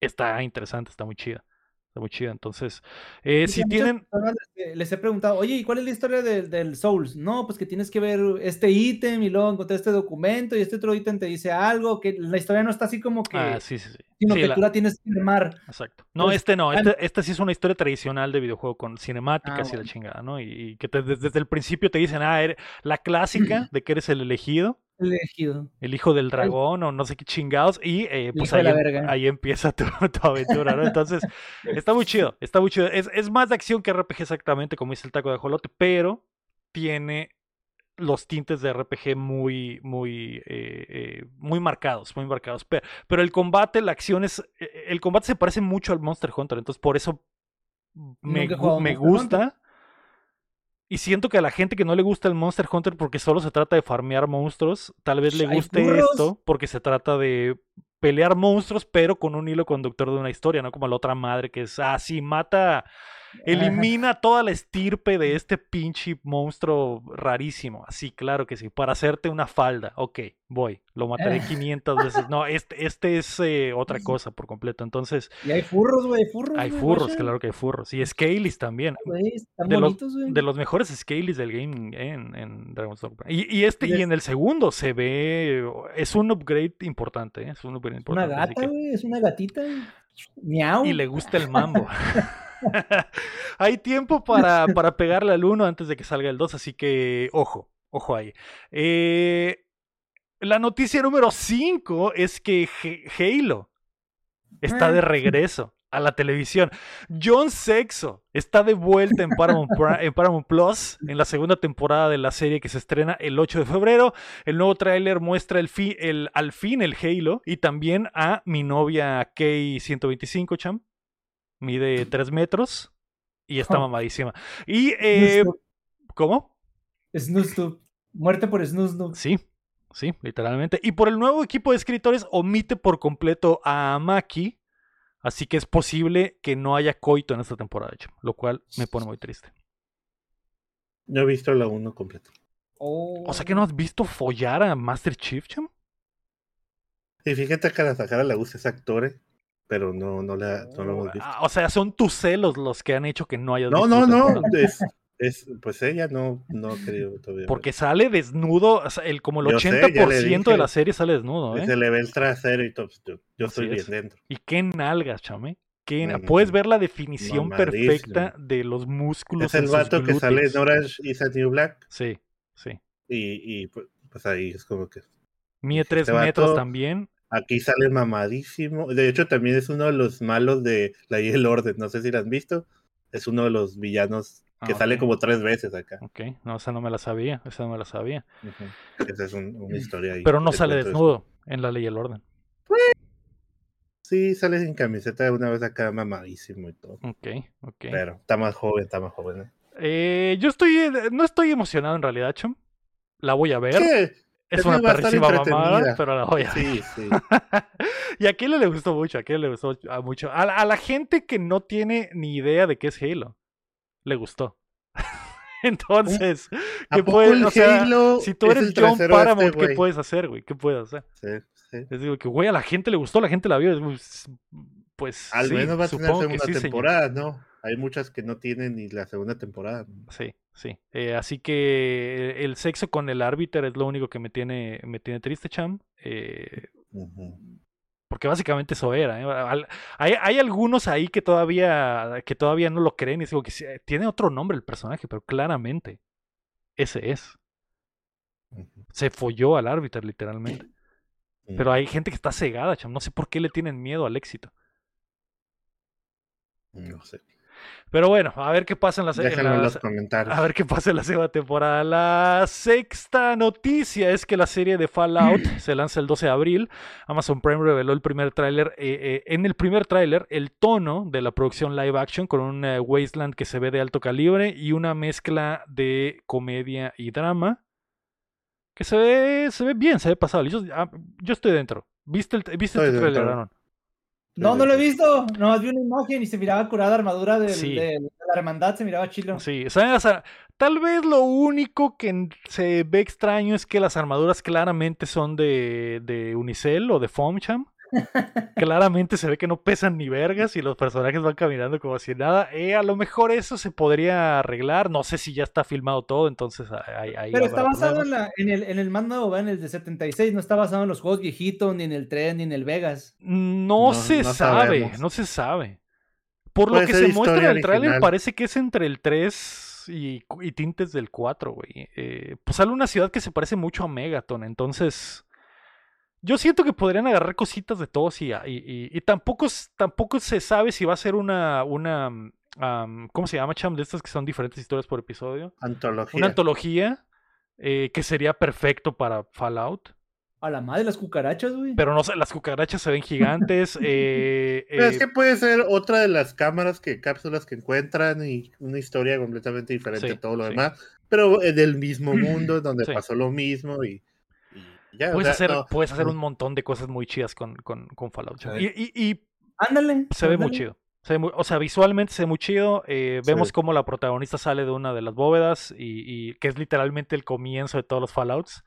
está interesante, está muy chida. Está muy chida. Entonces, eh, si tienen... personas Les, he preguntado, oye, ¿y cuál es la historia del, del Souls? No, pues que tienes que ver este ítem y luego encontrar este documento y este otro ítem te dice algo, que la historia no está así como que, Ah, sí, sí, sí. sino Sí, que la- tú la tienes que armar. Exacto. No, Pues, este no. ah, Este, este sí es una historia tradicional de videojuego con cinemáticas y la chingada, ¿no? Y, y que te- desde el principio te dicen, ah, eres la clásica <clears throat> de que eres el elegido. Elegido. el hijo del dragón o no sé qué chingados y eh, pues ahí, em- ahí empieza tu, <laughs> tu aventura, ¿no? Entonces, está muy chido, está muy chido. Es, es más de acción que RPG exactamente, como dice el taco de ajolote, pero tiene los tintes de RPG muy, muy, eh, eh, muy marcados, muy marcados. Pero, pero el combate, la acción es, eh, el combate se parece mucho al Monster Hunter, entonces por eso me, me gusta. Hunter. Y siento que a la gente que no le gusta el Monster Hunter porque solo se trata de farmear monstruos, tal vez le guste esto porque se trata de pelear monstruos, pero con un hilo conductor de una historia, ¿no? Como la otra madre que es, ah, sí, mata, elimina toda la estirpe de este pinche monstruo rarísimo. Así, claro que sí, para hacerte una falda. Ok, voy, lo mataré <laughs> 500 veces. No, este, este es eh, otra <laughs> cosa por completo. Entonces, Y hay furros, güey, hay furros. hay furros, claro que hay furros. Y Scalies también. Güey, están De los, bonitos, güey. de los mejores Scalies del game en, en Dragon's Dogma. Y, y este, Y y en el segundo se ve. Es un upgrade importante, ¿eh? Es un upgrade Una importante. así gata, que- güey, es una gatita. Miau. y le gusta el mambo. <laughs> <laughs> Hay tiempo para, para pegarle al 1 antes de que salga el 2, así que ojo, ojo ahí. Eh, la noticia número 5 es que Halo está de Ah. regreso a la televisión. John Sexo está de vuelta en Paramount, <laughs> en Paramount Plus en la segunda temporada de la serie que se estrena el 8 de febrero. El nuevo tráiler muestra el fi- el, al fin el Halo y también a mi novia K125, cham. Mide 3 metros y está Oh. mamadísima. Y, eh, ¿cómo? Snooze Noob. Muerte por Snooze Noob. Sí, sí, literalmente. Y por el nuevo equipo de escritores omite por completo a Maki. Así que es posible que no haya coito en esta temporada, cham, lo cual me pone muy triste. No he visto la 1 completa. O sea que no has visto follar a Master Chief, cham. Y fíjate que a la Sahara le gusta ese actor, eh, pero no, no, la, no lo hemos visto. Ah, o sea, son tus celos los que han hecho que no hayas No, no, no. temporada. Es, es, pues ella no, no creo <laughs> todavía. Porque sale desnudo, o sea, el, como el Yo sé, 80% ya le de la serie sale desnudo, ¿eh? Se le ve el trasero y todo. pues, Yo, yo estoy bien es. dentro. Y qué nalgas, chame. Qué Puedes ver la definición perfecta de los músculos. Es el vato que sale en. Orange is a New Black. Sí, sí. Y, y pues, pues ahí es como que. Mide 3 Este metros vato- también. Aquí sale mamadísimo. De hecho, también es uno de los malos de la y el orden. No sé si lo han visto. Es uno de los villanos que Ah, sale ok. como tres veces acá. Ok, no, esa no me la sabía, esa no me la sabía. Esa es un- una historia ahí. Pero no que sale desnudo en la ley y el orden. Sí, sale sin camiseta de una vez acá mamadísimo y todo. Ok, ok. Pero está más joven, está más joven. ¿eh? Eh, yo estoy, no estoy emocionado en realidad, Chum. La voy a ver. Sí, es una va a estar perrísima mamada, pero la voy a ver. sí, sí. <laughs> y a quién le gustó mucho, a quién le gustó mucho. A, la- a la gente que no tiene ni idea de qué es Halo, le gustó. <laughs> Entonces, ¿A ¿qué puedes, o sea, si tú es eres John de este Paramount, ¿qué puedes hacer, güey? ¿Qué puedes hacer? Sí, sí. Les digo que, güey, a la gente le gustó, la gente la vio. Pues, pues Al sí, menos va a tener que segunda señor. temporada, ¿no? Hay muchas que no tienen ni la segunda temporada. Sí, sí. Eh, así que el sexo con el árbitro es lo único que me tiene, me tiene triste, Cham. Eh, porque básicamente eso era. ¿eh? Hay, hay algunos ahí que todavía, que todavía no lo creen y digo que eh, tiene otro nombre el personaje, pero claramente ese es. Se folló al árbitro, literalmente. Pero hay gente que está cegada, Cham. No sé por qué le tienen miedo al éxito. No sé. Pero bueno, a ver qué pasa en la, en la- los comentarios. A ver qué pasa en la segunda temporada. La sexta noticia es que la serie de Fallout <clears throat> se lanza el 12 de abril. Amazon Prime reveló el primer tráiler. eh, eh, en el primer tráiler, el tono de la producción live action con un eh, wasteland que se ve de alto calibre y una mezcla de comedia y drama. Que se ve, se ve bien, se ve pasable. Yo, ah, yo estoy dentro. ¿Viste el, ¿viste Estoy este dentro. Aaron? No, no lo he visto. Nomás vi una imagen y se miraba curada armadura del- Sí. de, la hermandad, se miraba chilo. Sí, ¿saben? O sea, tal vez lo único que se ve extraño es que las armaduras claramente son de, de Unicel o de Foamcham. <laughs> claramente se ve que no pesan ni vergas y los personajes van caminando como si nada. Eh, a lo mejor eso se podría arreglar. No sé si ya está filmado todo, entonces ahí, ahí Pero está basado en, la, en, el, en el más nuevo, ¿va? en el de 76. No está basado en los juegos viejitos, ni en el 3, ni en el Vegas. No, No- se no sabe, sabemos. no se sabe. Por lo que se muestra en el tráiler, original. parece que es entre el 3 y, cu- y tintes del 4, güey. Eh, pues sale una ciudad que se parece mucho a Megaton, entonces... Yo siento que podrían agarrar cositas de todos y, y, y- y tampoco, tampoco se sabe si va a ser una... una am, ¿Cómo se llama, Cham? De estas que son diferentes historias por episodio. Antología. Una antología eh, que sería perfecto para Fallout. A la madre, las cucarachas, güey. Pero no sé, las cucarachas se ven gigantes. <laughs> eh, Pero es eh, que puede ser otra de las cámaras que cápsulas que encuentran y una historia completamente diferente Sí, a todo lo sí. demás, pero <clears throat> en el mismo mundo donde Sí. pasó lo mismo y, o Puedes sea, hacer, no, puedes hacer un montón de cosas muy chidas con, con, con Fallout. Sí. Y, y- y Ándale. se ve muy chido. Se ve muy- o sea, visualmente se ve muy chido. eh, vemos Sí. cómo la protagonista sale de una de las bóvedas y, y que es literalmente el comienzo de todos los Fallouts.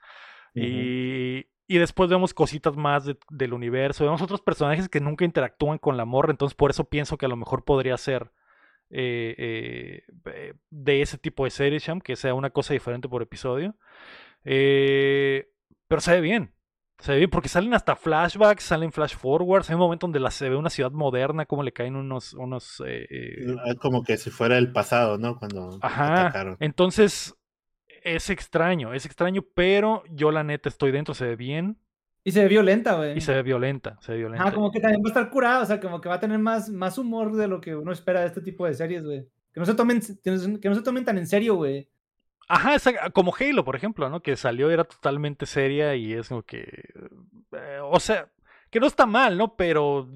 y, y después vemos cositas más de- del universo. Vemos otros personajes que nunca interactúan con la morra. Entonces, por eso pienso que a lo mejor podría ser eh, eh, eh, de ese tipo de series, Sham, que sea una cosa diferente por episodio. Eh, pero se ve bien. Se ve bien porque salen hasta flashbacks, salen flash forwards. Hay un momento donde la, se ve una ciudad moderna, como le caen unos. unos eh, eh, Ah, Como que si fuera el pasado, ¿no? Cuando Ajá. atacaron. Entonces, es extraño, es extraño, pero yo la neta estoy dentro, se ve bien Y se ve violenta, güey. y se ve violenta, se ve violenta. Ah, como que también va a estar curada, o sea, como que va a tener más, más humor de lo que uno espera de este tipo de series, güey. Que no se tomen, que no se- que no se tomen tan en serio, güey. Ajá, esa- como Halo, por ejemplo, ¿no? Que salió y era totalmente seria y es como que... eh, o sea, que no está mal, ¿no? Pero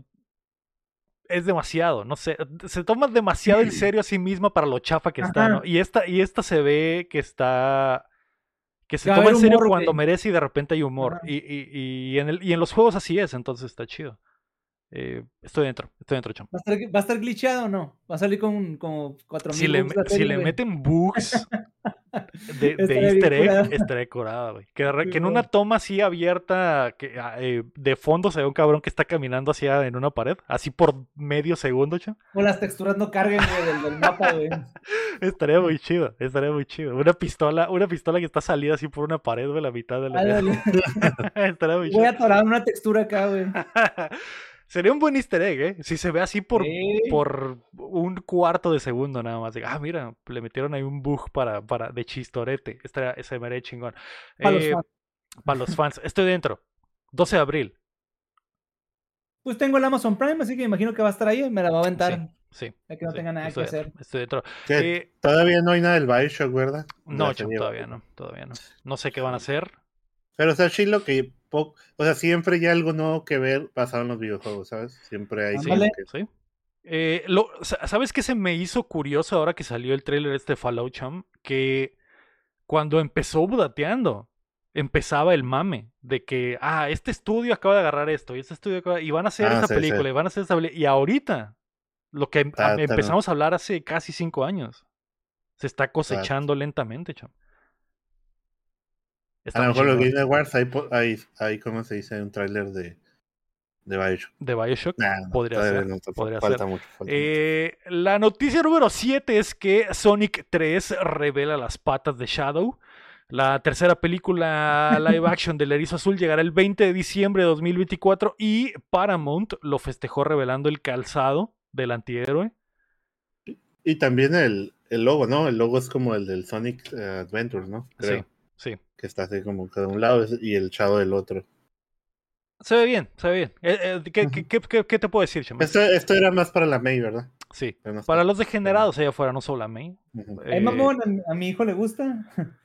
es demasiado, no sé. Se toma demasiado en serio a sí misma para lo chafa que está, ¿no? Y esta, y esta se ve que está... Que se toma en serio humor, cuando merece y de repente hay humor. Y, y, y, en el, y en los juegos así es, entonces está chido. Eh, estoy dentro, estoy dentro, chamo. ¿Va a estar, va a estar glitcheado o no? Va a salir con como 4000 Si bugs si le meten bugs <laughs> de, easter egg, estaría curada, güey. Que, en una toma así abierta, que ah, eh, de fondo se ve un cabrón que está caminando hacia en una pared, así por medio segundo, chamo. O las texturas no carguen, güey, del, del mapa, güey. <laughs> Estaría muy chido, estaría muy chido. Una pistola, una pistola que está salida así por una pared, güey, la mitad de la Ándale. <laughs> Estaría muy Voy chido. atorado en una textura acá, güey. <laughs> Sería un buen easter egg, ¿eh? Si se ve así por, Sí. por un cuarto de segundo nada más. Ah, mira, le metieron ahí un bug para, para, de chistorete. Estaría, ese me haría chingón. Eh, fans. para los fans. Estoy dentro. 12 de abril. Pues tengo el Amazon Prime, así que me imagino que va a estar ahí, me la va a aventar. Sí. Ya que no sí, tenga nada que estoy hacer. dentro, estoy dentro. Que Eh, Todavía no hay nada del Bioshock, ¿verdad? No, todavía no, todavía no. No sé qué van a hacer. Pero, o sea, chilo que. po- O sea, siempre hay algo nuevo que ver basado en los videojuegos, ¿sabes? Siempre hay. Ándale. que- Sí. Eh, lo- sa- ¿Sabes qué se me hizo curioso ahora que salió el tráiler este de Fallout Cham? Que cuando empezó budateando, empezaba el mame de que, ah, este estudio acaba de agarrar esto y este estudio acaba- y van a hacer Ah, esa sí, película sí. y van a hacer esta película. Y ahorita, lo que em- a- empezamos a hablar hace casi cinco años, se está cosechando lentamente, Cham. Está A lo mejor los chingón. Game Awards hay, hay, hay, ¿cómo se dice? Un tráiler de, de Bioshock. de Bioshock. Nah, no, Podría ser, no, fa- podría falta ser. mucho. falta mucho. Eh, la noticia número 7 es que Sonic 3 revela las patas de Shadow. La tercera película <laughs> live action del Erizo Azul llegará el 20 de diciembre de 2024 y Paramount lo festejó revelando el calzado del antihéroe. Y también el, el logo, ¿no? El logo es como el del Sonic eh, Adventures, ¿no? Creo. Sí, sí. Que está así como que de un lado y el Shadow del otro. Se ve bien, se ve bien. Eh, eh, ¿qué, qué- qué- qué- qué te puedo decir, Chema? Esto, esto era más para la May, ¿verdad? Sí. Para los degenerados allá afuera, no solo a mí. Ujú. Ay, Eh, mamón, a mi, a mi hijo le gusta. <laughs>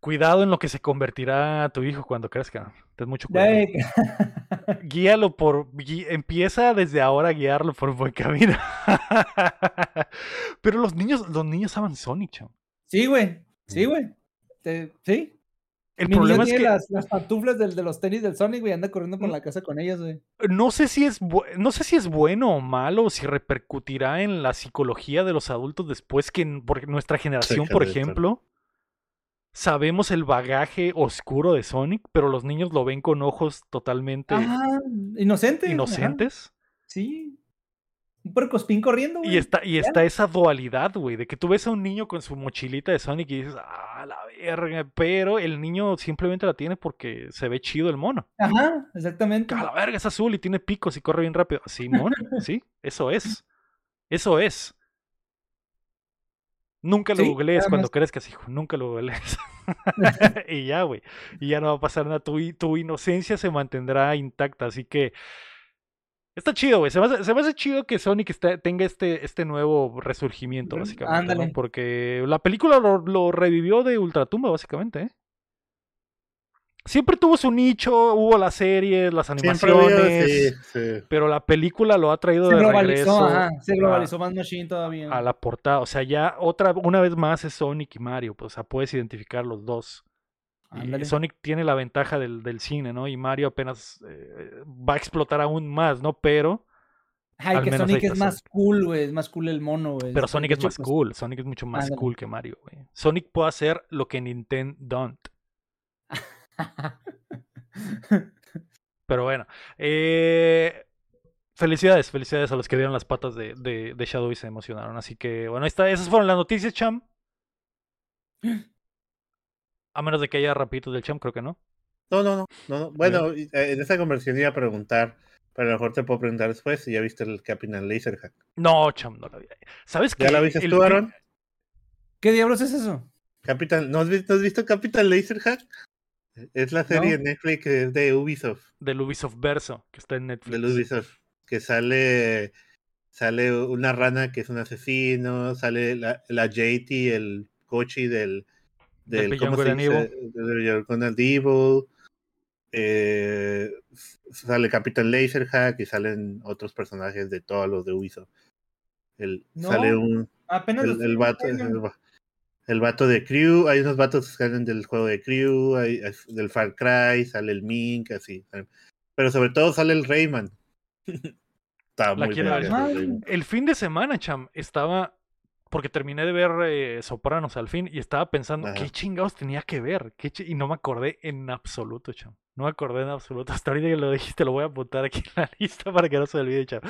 cuidado en lo que se convertirá tu hijo cuando crezca. Ten mucho cuidado. <laughs> <laughs> guíalo por gui- empieza desde ahora a guiarlo por buen camino pero los niños los niños aman Sonic chavo. sí, güey. Sí, güey. Te- Sí. el Mi problema es que las, las pantuflas del- de los tenis del Sonic, güey. Anda corriendo por Mm. la casa con ellas, güey. no sé si es bu- no sé si es bueno o malo o si repercutirá en la psicología de los adultos después que en- nuestra generación por ejemplo sabemos el bagaje oscuro de Sonic pero los niños lo ven con ojos totalmente Ah, inocente. ajá. inocentes Sí. Un puercospín corriendo, güey. Y está, y está esa dualidad, güey, de que tú ves a un niño con su mochilita de Sonic y dices, ah, la verga, pero el niño simplemente la tiene porque se ve chido el mono. Ajá, exactamente. A la verga, es azul y tiene picos y corre bien rápido. Simón, <laughs> sí, eso es. Eso es. Nunca lo Sí, googlees cuando crezcas, hijo. Nunca lo googlees. <laughs> <laughs> y ya, güey. Y ya no va a pasar nada. Tu, tu inocencia se mantendrá intacta. Así que. Está chido, güey. Se me hace, se me hace chido que Sonic tenga este, este nuevo resurgimiento, básicamente. ¿no? Porque la película lo, lo revivió de Ultratumba, básicamente. ¿eh? Siempre tuvo su nicho, hubo las series, las animaciones. sí, sí. Pero la película lo ha traído Se de regreso ajá. Se a- globalizó más Machine todavía. a la portada. O sea, ya otra, una vez más es Sonic y Mario. Pues, o sea, puedes identificar los dos. Y. Sonic tiene la ventaja del, del cine, ¿no? Y Mario apenas eh, va a explotar aún más, ¿no? Pero, Ay, que Sonic es más cool, güey. Es más cool el mono, güey. pero Sonic es más pues, cool. Sonic es mucho más ándale. cool que Mario, güey. Sonic puede hacer lo que Nintendo don't. <laughs> Pero bueno. eh, felicidades, felicidades a los que dieron las patas de, de, de Shadow y se emocionaron. Así que, bueno, ahí está. Esas fueron las noticias, Cham. <laughs> A menos de que haya rapitos del Cham, creo que no. No, no, no, no, no. Bueno, eh, en esa conversión iba a preguntar, pero a lo mejor te puedo preguntar después si ya viste el Capitán Laserhack. No, Cham, no la vi. ¿Sabes qué? ¿Ya la viste El tú, Aaron? ¿Qué diablos es eso? Capitán, ¿no has, visto, ¿no has visto Capitán Laserhack? Es la serie No. de Netflix que es de Ubisoft, Del Ubisoft Verso, que está en Netflix. de Ubisoft, que sale sale una rana que es un asesino, sale la, la JT, el cochi del Del del Beyond ¿cómo se Good and dice? Del Beyond Good and Evil. Eh, sale Capitán Laserhack y salen otros personajes de todos los de Ubisoft. El, No, sale un Apenas el, el vato, el, va- el vato de Crew, hay unos vatos que salen del juego de Crew, hay, hay- del Far Cry, sale el Mink, así. Pero sobre todo sale el Rayman. <laughs> Está muy Rayman. El fin de semana, Cham, estaba. Porque terminé de ver eh, Sopranos al fin y estaba pensando, Ajá. ¿qué chingados tenía que ver? ¿Qué chi- Y no me acordé en absoluto, Cham. No me acordé en absoluto. <laughs> Hasta ahorita que lo dijiste, lo voy a apuntar aquí en la <laughs> lista para que no se olvide, Cham.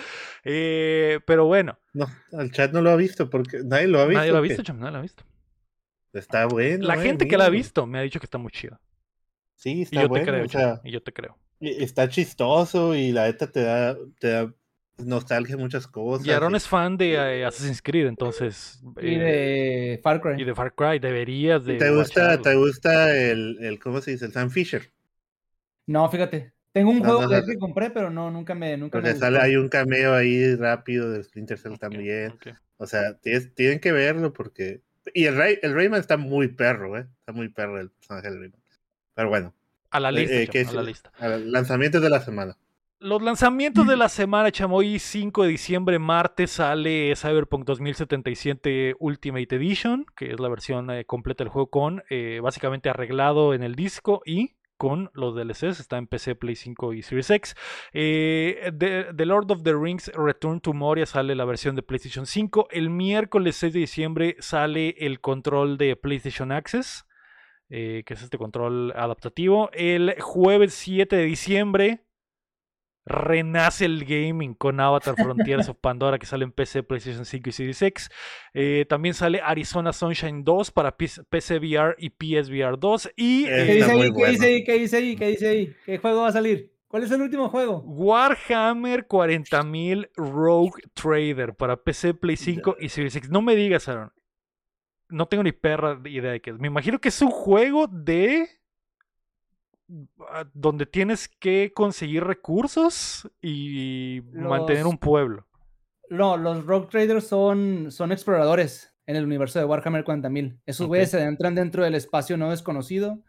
Eh, pero bueno, No, el chat no lo ha visto porque nadie lo ha visto. nadie lo ha visto, Cham, nadie lo ha visto. Está bueno. La eh, gente que la ha visto me ha dicho que está muy chido. Sí, Y está yo bueno. te creo, o sea, y yo te creo. y- está chistoso y la neta te da, te da nostalgia muchas cosas. Y Aaron y- es fan de eh, Assassin's Creed, entonces. Y eh, de Far Cry. y de Far Cry, deberías de. ¿Te gusta, watcharlo. te gusta el, el, ¿cómo se dice? El Sam Fisher. No, fíjate. Tengo un No, juego no, no. que compré, pero no, nunca me, nunca me sale, hay un cameo ahí rápido de Splinter Cell también. O sea, tienes- tienen que verlo porque. Y el, Ray, el Rayman está muy perro, ¿eh? Está muy perro el personaje del Rayman. Pero bueno, A la eh, lista, eh, chamo, ¿qué a la lista. Lanzamientos de la semana. Los lanzamientos de la semana, chamo, hoy 5 de diciembre, martes, sale Cyberpunk 2077 Ultimate Edition, que es la versión eh, completa del juego con, eh, básicamente arreglado en el disco y con los DLCs, está en PC, Play 5 y Series X. Eh, The, The Lord of the Rings Return to Moria sale la versión de PlayStation 5. El miércoles 6 de diciembre sale el control de PlayStation Access, eh, que es este control adaptativo. El jueves 7 de diciembre renace el gaming con Avatar Frontiers of Pandora que sale en PC, PlayStation 5 y Series X. Eh, también sale Arizona Sunshine 2 para PC VR y PSVR 2. Y Eh, ¿Qué dice ahí? ¿Qué dice ahí? ¿Qué dice ahí? ¿Qué dice ahí? ¿Qué juego va a salir? ¿Cuál es el último juego? Warhammer 40.000 Rogue Trader para PC, Play 5 y Series X. No me digas, Aaron. No tengo ni perra idea de qué es. Me imagino que es un juego de... donde tienes que conseguir recursos y mantener un pueblo. No, los Rogue Traders son, son exploradores en el universo de Warhammer 40.000. Esos güeyes se adentran dentro del espacio no desconocido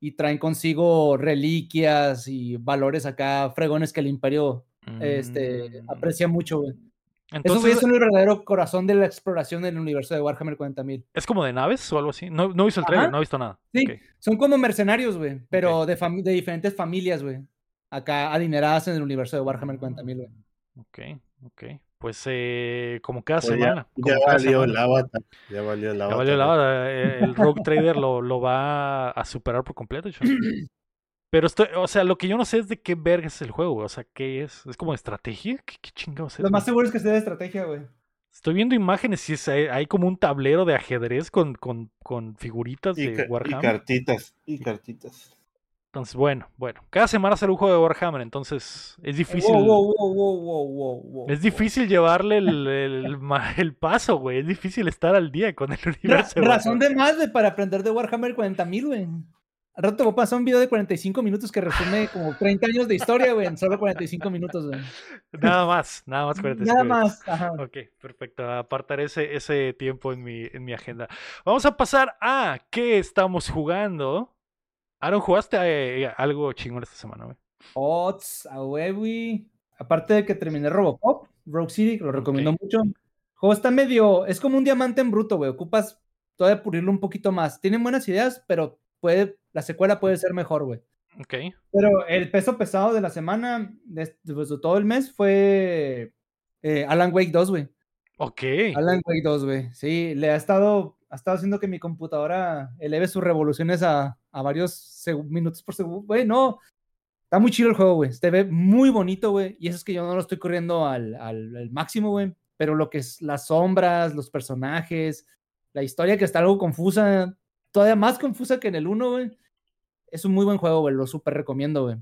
y traen consigo reliquias y valores acá fregones que el imperio este, Mm. aprecia mucho, güey. Esos Entonces, güeyes son el verdadero corazón de la exploración del universo de Warhammer 40.000. ¿es como de naves o algo así? No, no he visto el trailer, Ajá. no he visto nada. Sí, son como mercenarios, güey, pero de, diferentes familias, güey. Acá adineradas en el universo de Warhammer 40.000, güey. Ok, ok. Pues eh, como cada Pues ya- semana. ya, valió semana. el avatar. Ya valió el Ya avatar. valió la hora, eh, El Rogue Trader lo, lo va a superar por completo. chavo. <clears throat> Pero estoy, o sea, lo que yo no sé es de qué verga es el juego, güey. O sea, ¿qué es? ¿Es como estrategia? ¿Qué, qué chingados es? Lo más seguro es que sea de estrategia, güey. Estoy viendo imágenes y es- hay, hay como un tablero de ajedrez con, con, con figuritas Y, de ca- y Warhammer. cartitas. Y cartitas. Entonces, bueno, bueno. Cada semana sale un juego de Warhammer, entonces es difícil. Wow, wow, wow, wow, wow, wow, wow. Es difícil llevarle el, el, paso, güey. Es difícil estar al día con el Ra- universo. de razón Warhammer. de más, güey, para aprender de Warhammer 40.000, güey. Al rato te voy a pasar un video de 45 minutos que resume como 30 años de historia, güey, en solo 45 minutos, güey. Nada más, nada más 45 Nada minutos. más, ajá. Ok, perfecto. Apartaré ese, ese tiempo en mi, en mi agenda. Vamos a pasar a qué estamos jugando. Aaron, ¿jugaste eh, algo chingón esta semana, güey? Ots, a güey. Aparte de que terminé Robocop, Rogue City, lo recomiendo mucho. El juego está medio, es como un diamante en bruto, güey. Ocupas todavía pulirlo un poquito más. Tienen buenas ideas, pero puede, la secuela puede ser mejor, güey. Ok. Pero el peso pesado de la semana, de, pues, de todo el mes, fue eh, Alan Wake 2, güey. Ok. Alan Wake 2, güey. Sí, le ha estado, ha estado haciendo que mi computadora eleve sus revoluciones a, a varios minutos por segundo. Güey, no. Está muy chido el juego, güey. Se ve muy bonito, güey. Y eso es que yo no lo estoy corriendo al, al- al máximo, güey. Pero lo que es las sombras, los personajes, la historia que está algo confusa, todavía más confusa que en el 1, güey. Es un muy buen juego, güey. Lo súper recomiendo, güey.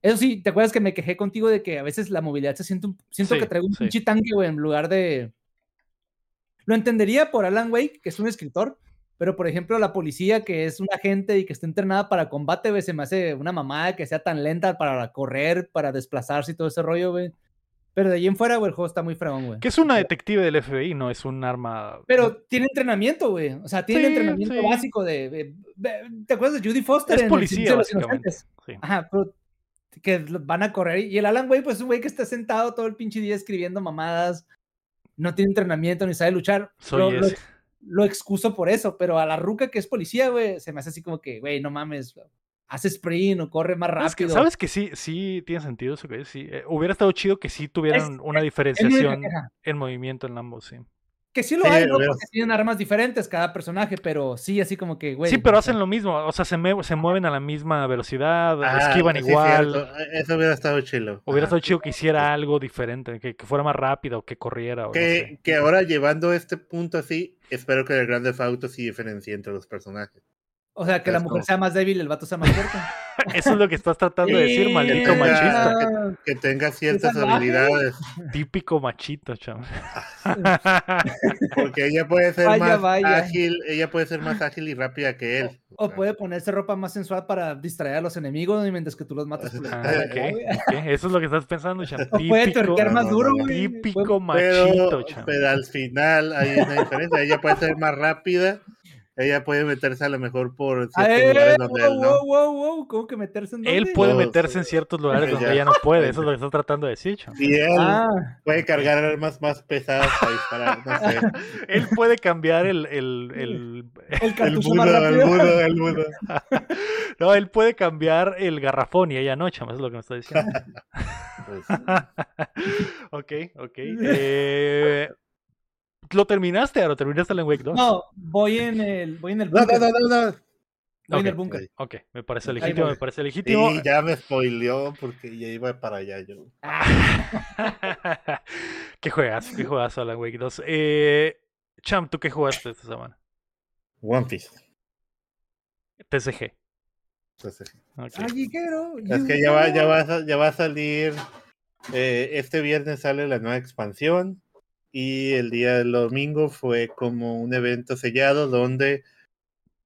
Eso sí, ¿te acuerdas que me quejé contigo de que a veces la movilidad se siente un... Siento Sí, que traigo un sí. pinche tanque, güey, en lugar de... Lo entendería por Alan Wake, que es un escritor, pero por ejemplo la policía, que es una agente y que está entrenada para combate, güey, se me hace una mamada que sea tan lenta para correr, para desplazarse y todo ese rollo, güey. Pero de ahí en fuera, güey, el juego está muy fregón, güey. Que es una detective del FBI, no es un arma. Pero tiene entrenamiento, güey. O sea, tiene Sí, entrenamiento sí. básico de, de- de- ¿Te acuerdas de Judy Foster? Es en El policía, los básicamente. Sí. Ajá, pero que van a correr. Y el Alan, güey, pues es un güey que está sentado todo el pinche día escribiendo mamadas. No tiene entrenamiento ni sabe luchar. Soy lo, lo ese. ex- lo excuso por eso, pero a la ruca que es policía, güey, se me hace así como que, güey, no mames, hace sprint o corre más Es que, rápido. ¿Sabes que sí, sí tiene sentido eso que es? Sí. eh, hubiera estado chido que sí tuvieran una Es diferenciación en movimiento en ambos, sí. Que sí lo Sí, hay, ¿no? Porque tienen armas diferentes cada personaje, pero sí, así como que, güey. sí, pero hacen lo mismo, o sea, se, mueven a la misma velocidad, Ah, esquivan sí, igual. cierto. Eso hubiera estado chilo. Hubiera estado chido que hiciera algo diferente, que, que fuera más rápido, que corriera. O no Que, sé. que ahora llevando este punto así, espero que el Grand Theft Auto sí diferencie entre los personajes. O sea, que la Es mujer como- sea más débil, el vato sea más fuerte. <laughs> Eso es lo que estás tratando de decir, maldito tenga- machista. Que tenga ciertas habilidades. Típico machito, cham. <laughs> Porque ella puede ser Vaya, más vaya. ágil, ella puede ser más ágil y rápida que él. O puede ponerse ropa más sensual para distraer a los enemigos y mientras que tú los matas. <laughs> Ah. Eso es lo que estás pensando, cham. O puede Típico, tuerquear más no, duro, no, no. güey. típico machito, pero, pero al final hay una diferencia. Ella puede ser más rápida. Ella puede meterse a lo mejor por Ah, ciertos eh, lugares donde wow, él no. wow, wow, wow, ¿Cómo que meterse en Él puede No, meterse en ciertos lugares <laughs> donde ella no puede. Eso es lo que estás tratando de decir, cham. Y él Ah, puede cargar armas más pesadas para disparar. No sé. <laughs> Él puede cambiar el, el, el- <laughs> el El mudo, el mudo, el mudo. No, él puede cambiar el garrafón y ella no, cham. Eso es lo que me está diciendo. Pues, ok, ok. Eh, ¿Lo terminaste, Aro? ¿Terminaste el en Wake 2? No, voy en el, voy en el <laughs> no, búnker. no, no, no, no. Voy en el búnker. Ok, me parece legítimo, me parece legítimo. Sí, ya me spoileó porque ya iba para allá yo. <laughs> qué juegas, qué juegas Alan Wake 2. Eh, Cham, ¿tú qué jugaste esta semana? One Piece. TCG. Entonces, Ok. Ay, quiero, es que ya va, ya va, ya va a salir. eh, este viernes sale la nueva expansión. Y el día del domingo fue como un evento sellado donde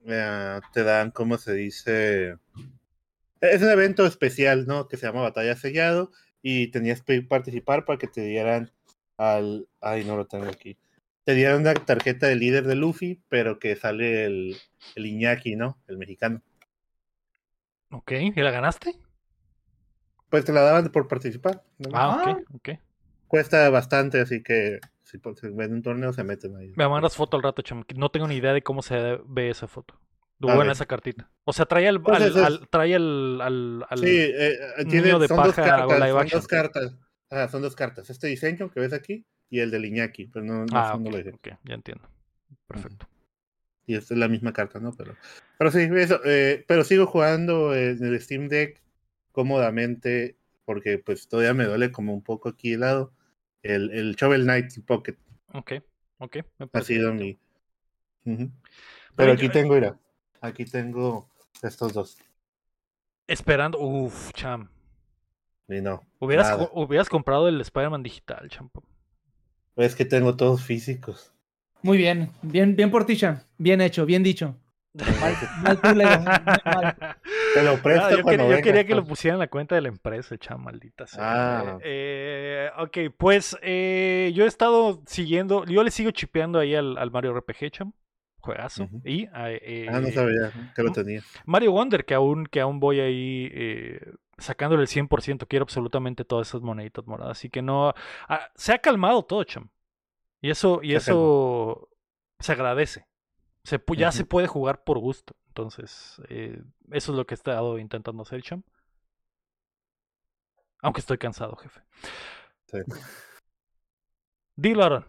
eh, te dan, ¿cómo se dice? Es un evento especial, ¿no? Que se llama Batalla Sellado. Y tenías que participar para que te dieran al. Ay, no lo tengo aquí. Te dieran una tarjeta de líder de Luffy, pero que sale el, el Iñaki, ¿no? El mexicano. Ok, ¿y la ganaste? Pues te la daban por participar. ¿no? Ah, Ah. ok, ok. Cuesta bastante, así que si se ven un torneo se meten ahí. Me mandas foto al rato, Cham. que No tengo ni idea de cómo se ve esa foto. Buena esa cartita. O sea, trae al, Pues al- al- trae al, al, al- Sí, eh, eh, tiene, niño de son dos paja o cartas. live Son dos cartas. Son dos cartas. Este diseño que ves aquí y el del Iñaki, pero no, no, Ah, no ok, lo dije. ok, ya entiendo. Perfecto. Y esta es la misma carta, ¿no? Pero, pero sí, eso. eh, pero sigo jugando en el Steam Deck cómodamente porque pues todavía me duele como un poco aquí el lado. El, el Shovel Knight Pocket Ok, ok. me ha sido mi... Pero aquí yo- tengo, mira, aquí tengo estos dos. Esperando. Uf, Cham. Y no, Hubieras, co- hubieras comprado el Spider-Man digital, Cham. Es que tengo todos físicos. Muy bien, bien, bien por ti, Cham. Bien hecho, bien dicho. <laughs> Mal, mal tú, Lego, muy mal. <laughs> Te lo <laughs> presto Ah, yo, cuando quería, yo vengas, quería que lo pues. pusieran en la cuenta de la empresa, cham, maldita sea. Ah. Eh, ok, pues eh, yo he estado siguiendo, yo le sigo chipeando ahí al, al Mario RPG, cham. Juegazo. Y ah, eh, Ah, no sabía que lo tenía. Mario Wonder, que aún, que aún voy ahí eh, sacándole el 100%, quiero absolutamente todas esas moneditas moradas. Así que no. ah, se ha calmado todo, cham. Y eso, y Se eso se agradece. Se, ya se puede jugar por gusto. Entonces, eh, eso es lo que he estado intentando hacer, cham. Aunque estoy cansado, jefe. Sí. Dilo, Aaron.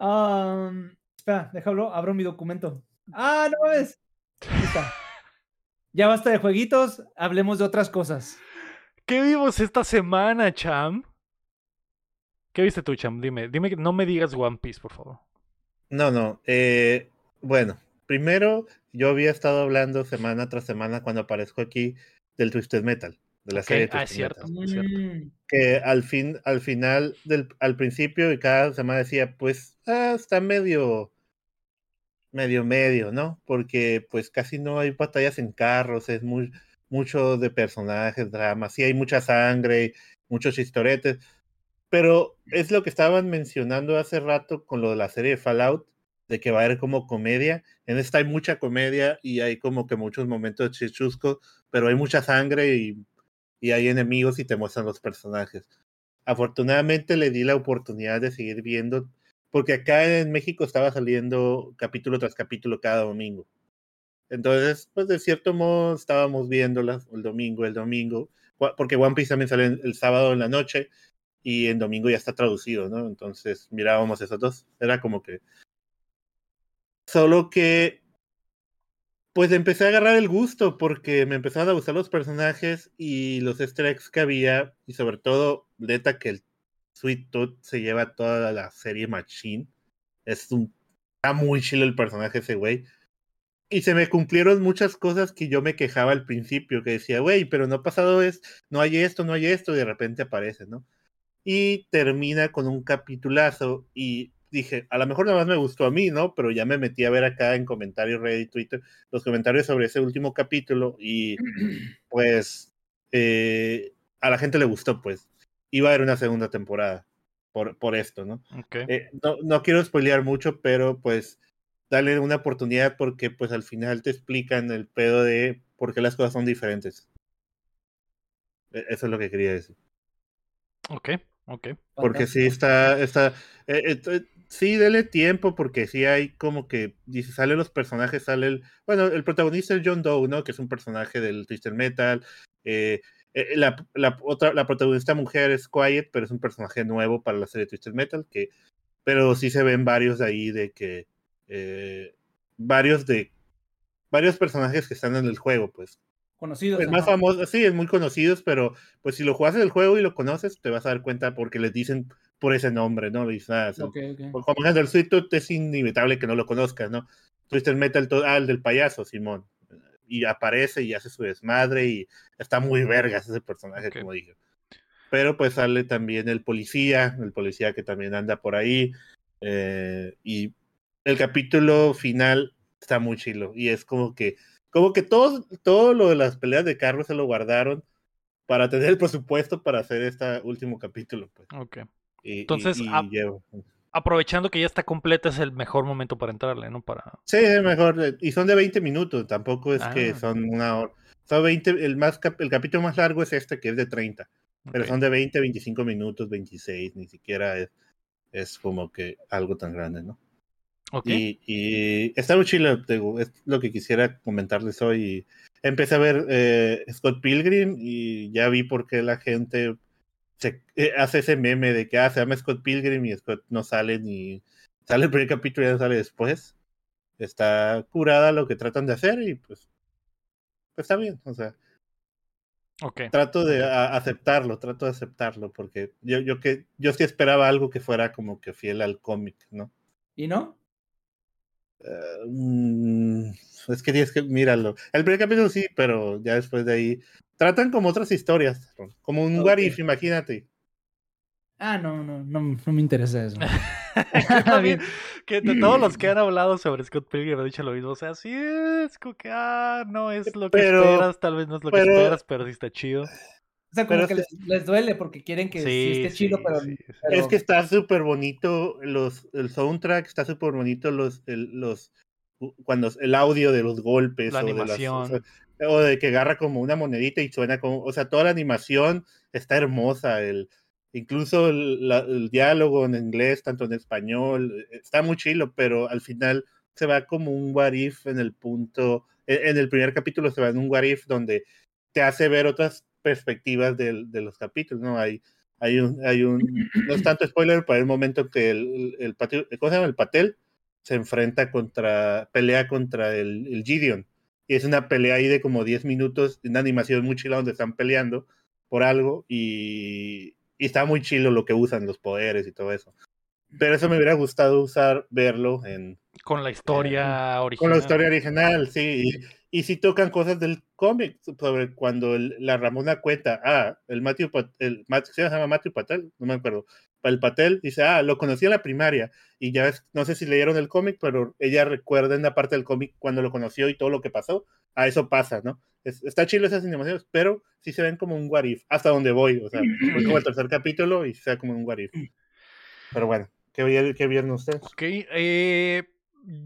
Um, espera, déjalo, abro mi documento. Ah, no ves. Ahí está. Ya basta de jueguitos, hablemos de otras cosas. ¿Qué vimos esta semana, cham? ¿Qué viste tú, cham? Dime, dime, que no me digas One Piece, por favor. No, no. eh, bueno, primero yo había estado hablando semana tras semana cuando aparezco aquí del Twisted Metal, de la serie ah, es Twisted cierto. Metal. Es cierto. Mm, Que al fin, al final, del, al principio y cada semana decía, pues, ah, está medio, medio, medio, ¿no? Porque pues casi no hay batallas en carros, es muy, mucho de personajes, dramas, sí hay mucha sangre, muchos chistoretes, pero es lo que estaban mencionando hace rato con lo de la serie de Fallout, de que va a haber como comedia. En esta hay mucha comedia y hay como que muchos momentos chichuscos, pero hay mucha sangre y, y hay enemigos y te muestran los personajes. Afortunadamente le di la oportunidad de seguir viendo, porque acá en México estaba saliendo capítulo tras capítulo cada domingo. Entonces, pues de cierto modo estábamos viéndolas el domingo, el domingo, porque One Piece también sale el sábado en la noche y en domingo ya está traducido, ¿no? Entonces mirábamos esos dos. Era como que... Solo que... Pues empecé a agarrar el gusto porque me empezaron a gustar los personajes y los easter eggs que había y sobre todo, neta que el Sweet Tooth se lleva toda la serie Machine. Es un... Está muy chido el personaje ese güey. y se me cumplieron muchas cosas que yo me quejaba al principio, que decía, güey, pero no ha pasado es, no hay esto, no hay esto, y de repente aparece, ¿no? Y termina con un capitulazo y dije, a lo mejor nada más me gustó a mí, ¿no? Pero ya me metí a ver acá en comentarios Reddit, Twitter, los comentarios sobre ese último capítulo y <clears throat> pues eh, a la gente le gustó, pues. Iba a haber una segunda temporada por, por esto, ¿no? Okay. Eh, no, no quiero spoilear mucho, pero pues dale una oportunidad porque pues al final te explican el pedo de por qué las cosas son diferentes. E, Eso es lo que quería decir. Ok, ok. Porque sí está, está, eh, eh, sí, dele tiempo porque sí hay como que, dice, salen los personajes, sale el, bueno, el protagonista es John Doe, ¿no? Que es un personaje del Twisted Metal. Eh, eh, la, la, otra, la protagonista mujer es Quiet, pero es un personaje nuevo para la serie Twisted Metal, que, pero sí se ven varios de ahí de que, eh, varios de, varios personajes que están en el juego, pues. Conocidos. El más ajá. famoso, sí, es muy conocidos, pero pues si lo juegas el juego y lo conoces, te vas a dar cuenta porque les dicen por ese nombre, ¿no? Le dicen, ah, es el- Ok, ok. por- como ejemplo, el Sweet Tooth es inevitable que no lo conozcas, ¿no? Twisted Metal, to- ah, el del payaso, Simón. Y aparece y hace su desmadre y está muy vergas ese personaje, como dije. Pero pues sale también el policía, el policía que también anda por ahí. eh, y el capítulo final está muy chilo. Y es como que, como que todo, todo lo de las peleas de carros se lo guardaron para tener el presupuesto para hacer este último capítulo. Pues. Ok. Y, y- Entonces, y ah, llevo- Aprovechando que ya está completa, es el mejor momento para entrarle, ¿no? Para. Sí, es mejor. eh, Y son de 20 minutos, tampoco es que Ah. son una hora. Son 20, el, más, el capítulo más largo es este, que es de 30. Pero ok. son de 20, 25 minutos, 26, ni siquiera es, es como que algo tan grande, ¿no? Ok. Y, y está muy chido, es lo que quisiera comentarles hoy. Empecé a ver eh, Scott Pilgrim y ya vi por qué la gente se, eh, hace ese meme de que ah, se llama Scott Pilgrim y Scott no sale ni sale el primer capítulo y ya no sale después. Está curada lo que tratan de hacer y pues, pues está bien, o sea, Ok. trato de a- aceptarlo, trato de aceptarlo porque yo, yo que yo sí esperaba algo que fuera como que fiel al cómic, ¿no? ¿Y no? Eh, mm, es que tienes que míralo. El primer capítulo sí, pero ya después de ahí tratan como otras historias, como un Ok. what if, imagínate. Ah, no, no, no, no me interesa eso. También, <laughs> que de todos los que han hablado sobre Scott Pilgrim han dicho lo mismo. O sea, sí es como que, ah, no es lo que Pero- esperas, tal vez no es lo que esperas, pero sí está chido. O sea, como Pero que es les, les duele porque quieren que sí, Sí, esté chido, sí, pero, sí, sí. pero- Es que está súper bonito los, el soundtrack, está súper bonito los, el, los cuando el audio de los golpes La o de, las- animación. o, de que agarra como una monedita y suena como, o sea, toda la animación está hermosa, el incluso el, la- el diálogo en inglés, tanto en español, eh, está muy chilo, pero al final se va como un what if en el punto, en, en el primer capítulo se va en un what if donde te hace ver otras perspectivas del- de los capítulos, ¿no? Hay, hay un, hay un, no es tanto spoiler, hay un momento que el, el, el, ¿cómo se llama? El Patel se enfrenta contra, pelea contra el, el Gideon. Y es una pelea ahí de como 10 minutos, una animación muy chila donde están peleando por algo y, y está muy chilo lo que usan, los poderes y todo eso. Pero eso me hubiera gustado usar, verlo en, Con la historia original. con la historia original, sí. Y, si tocan cosas del cómic sobre cuando el- la Ramona cuenta, ah, el Matthew, el, ¿sí se llama Matthew Patel, no me acuerdo. El Patel dice, ah, lo conocí en la primaria. Y ya ves, no sé si leyeron el cómic, pero ella recuerda en la parte del cómic cuando lo conoció y todo lo que pasó. A eso pasa, ¿no? Es- está chido esas animaciones, pero sí se ven como un what if, hasta donde voy. O sea, voy como el tercer capítulo y se ve como un what if. Pero bueno, ¿qué, qué vieron ustedes? Ok, eh,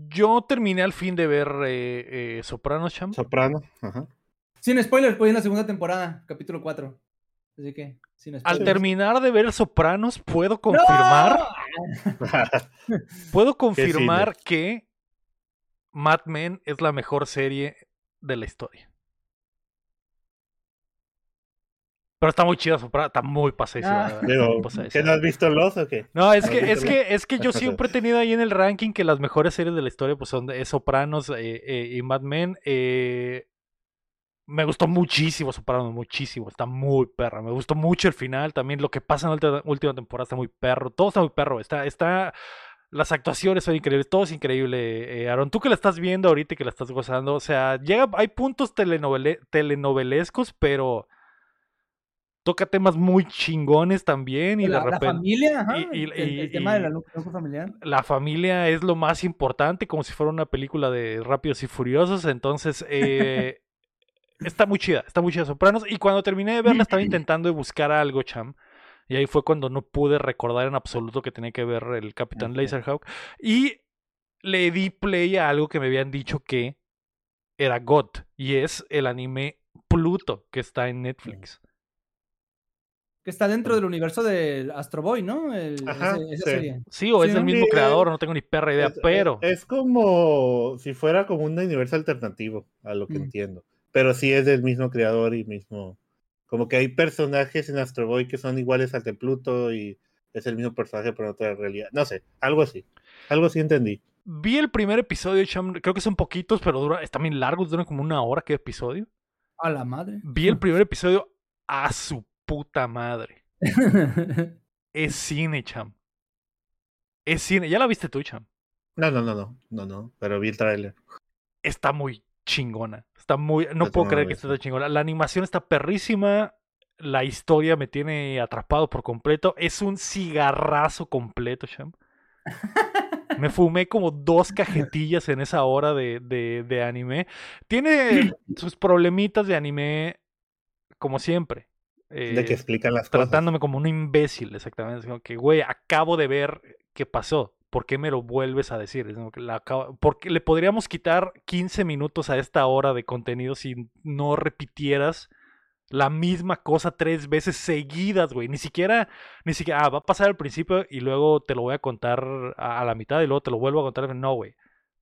yo terminé al fin de ver eh, eh, Sopranos, Cham. Soprano. Ajá. Sin spoilers, voy en la segunda temporada, capítulo 4. Así que, sin Al spoilers. terminar de ver Sopranos, puedo confirmar, <laughs> puedo confirmar que Mad Men es la mejor serie de la historia. Pero está muy chida Sopranos, está muy pasadísima. Ah. Digo, pasadísima. ¿que no has visto los o qué? No, es ¿No que, es que, es que yo <laughs> siempre he tenido ahí en el ranking que las mejores series de la historia pues son de es Sopranos eh, eh, y Mad Men. eh, me gustó muchísimo Sopranos, muchísimo. Está muy perra. Me gustó mucho el final. También lo que pasa en la última temporada está muy perro. Todo está muy perro. Está, está. Las actuaciones son increíbles, todo es increíble, eh, Aaron. Tú que la estás viendo ahorita y que la estás gozando, o sea, llega, hay puntos telenovele- telenovelescos, pero toca temas muy chingones también y la, de la repente familia, ajá, y- y- el, el- el y- tema de la núcleo familiar. la familia es lo más importante, como si fuera una película de Rápidos y Furiosos. Entonces, eh, <laughs> está muy chida, está muy chida Sopranos. Y cuando terminé de verla, estaba <clears throat> intentando buscar algo, cham. Y ahí fue cuando no pude recordar en absoluto que tenía que ver el Capitán. Laserhawk. Y le di play a algo que me habían dicho que era God. Y es el anime Pluto, que está en Netflix. Que está dentro del universo del Astro Boy, ¿no? El- Ajá, ese- esa sí. serie. Sí, o es Sí, ¿no? mismo creador, no tengo ni perra idea, Es- pero... Es, como si fuera como un universo alternativo, a lo que Mm. entiendo. Pero sí es del mismo creador y mismo. Como que hay personajes en Astro Boy que son iguales al de Pluto y es el mismo personaje pero en otra realidad. No sé, algo así. Algo sí entendí. Vi el primer episodio, creo que son poquitos, pero dura, están bien largos, duran como una hora cada episodio. A la madre. Vi el <laughs> primer episodio a su puta madre. <laughs> Es cine, cham. Es cine. Ya la viste tú, cham. No, no, no, no, no, no, pero vi el tráiler. Está muy chingona. Está muy. No puedo creer que esté tan chingona. La animación está perrísima. La historia me tiene atrapado por completo. Es un cigarrazo completo, cham. <laughs> Me fumé como dos cajetillas en esa hora de, de, de anime. Tiene <laughs> sus problemitas de anime, como siempre. De que Eh, explican las cosas. tratándome como un imbécil, exactamente. Es como que, güey, acabo de ver qué pasó. ¿Por qué me lo vuelves a decir? Es como que la acabo- Porque le podríamos quitar 15 minutos a esta hora de contenido si no repitieras la misma cosa tres veces seguidas, güey. Ni siquiera, ni siquiera, ah, va a pasar al principio y luego te lo voy a contar a, a la mitad y luego te lo vuelvo a contar. No, güey.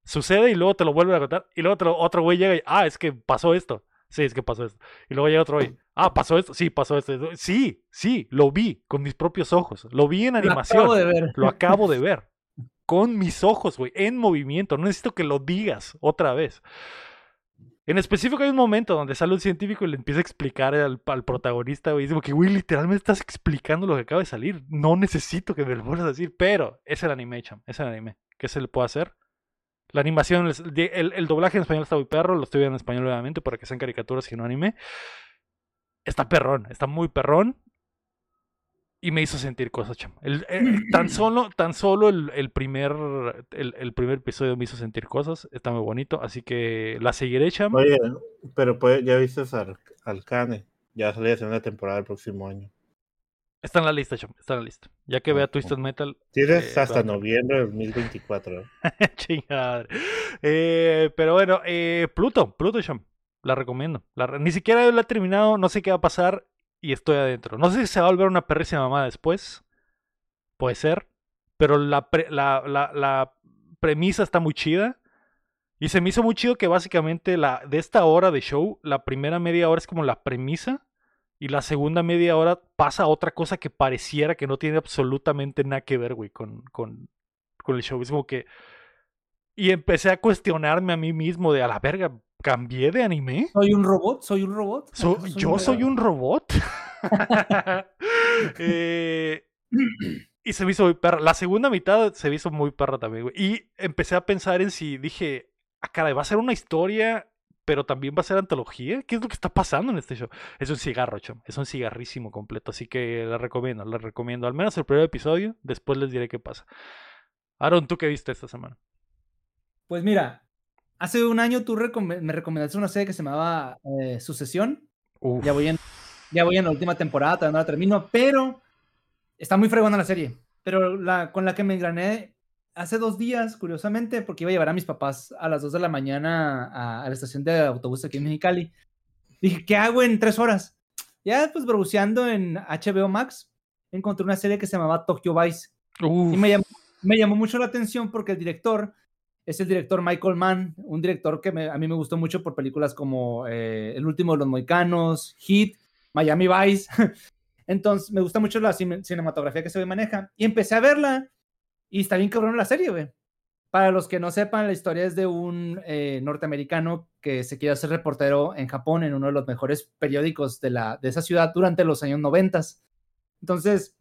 Sucede y luego te lo vuelvo a contar y luego te lo- otro güey llega y, ah, es que pasó esto. Sí, es que pasó esto. Y luego llega otro güey, ah, pasó esto. Sí, pasó esto. Sí, sí, lo vi con mis propios ojos. Lo vi en Lo animación. acabo de ver. Lo acabo de ver. <laughs> Con mis ojos, güey. En movimiento. No necesito que lo digas otra vez. En específico hay un momento donde sale un científico y le empieza a explicar al, al protagonista, güey. Dice que, güey, literalmente estás explicando lo que acaba de salir. No necesito que me lo vuelvas a decir. Pero es el anime, cham. Es el anime. ¿Qué se le puede hacer? La animación, el, el doblaje en español está muy perro. Lo estoy viendo en español, obviamente, para que sean caricaturas y no anime. Está perrón. Está muy perrón y me hizo sentir cosas, chamo. El- eh, <clears throat> tan solo, tan solo el, el primer el, primer episodio me hizo sentir cosas. Está muy bonito, así que la seguiré, chamo. Oye, pero pues, ya viste al Alcane. Ya sale la segunda temporada el próximo año. Está en la lista, chamo. Está en la lista. Ya que vea. Twisted Metal, Tienes Eh, hasta noviembre de 2024. ¿eh? <laughs> chingada. Eh, pero bueno, eh, Pluto, Pluto, chamo. La recomiendo. La Ni siquiera la he terminado, no sé qué va a pasar y estoy adentro. No sé si se va a volver una perrísima mamá después. Puede ser. Pero la, pre- la, la, la premisa está muy chida. Y se me hizo muy chido que básicamente la, de esta hora de show, la primera media hora es como la premisa. Y la segunda media hora pasa otra cosa que pareciera que no tiene absolutamente nada que ver, güey, con, con, con el show. Es como que. Y empecé a cuestionarme a mí mismo de a la verga, ¿cambié de anime? ¿Soy un robot? ¿Soy un robot? So- ¿Acaso ¿Yo soy un robot? <laughs> Eh, y se me hizo muy perra. La segunda mitad se me hizo muy perra también, güey. Y empecé a pensar en si dije, ah, caray, va a ser una historia, pero también va a ser antología. ¿Qué es lo que está pasando en este show? Es un cigarro, chum. Es un cigarrísimo completo. Así que la recomiendo, la recomiendo. Al menos el primer episodio. Después les diré qué pasa. Aaron, ¿tú qué viste esta semana? Pues mira, hace un año tú recome- me recomendaste una serie que se llamaba eh, Sucesión. Uf. Ya voy en, ya voy en la última temporada, todavía no la termino, pero está muy fregona la serie. Pero la con la que me engrané hace dos días, curiosamente, porque iba a llevar a mis papás a las 2 de la mañana a, a la estación de autobús aquí en Mexicali. Dije, ¿qué hago en tres horas? Ya, pues, browseando en HBO Max, encontré una serie que se llamaba Tokyo Vice. Uf. Y me llamó, me llamó mucho la atención porque el director es el director Michael Mann, un director que me- a mí me gustó mucho por películas como eh, El último de los Moicanos, Hit, Miami Vice. <laughs> Entonces, me gusta mucho la cine- cinematografía que se maneja. Y empecé a verla y está bien cabrón la serie, güey. Para los que no sepan, la historia es de un eh, norteamericano que se quiere hacer reportero en Japón, en uno de los mejores periódicos de, la, de esa ciudad durante los años noventas. Entonces,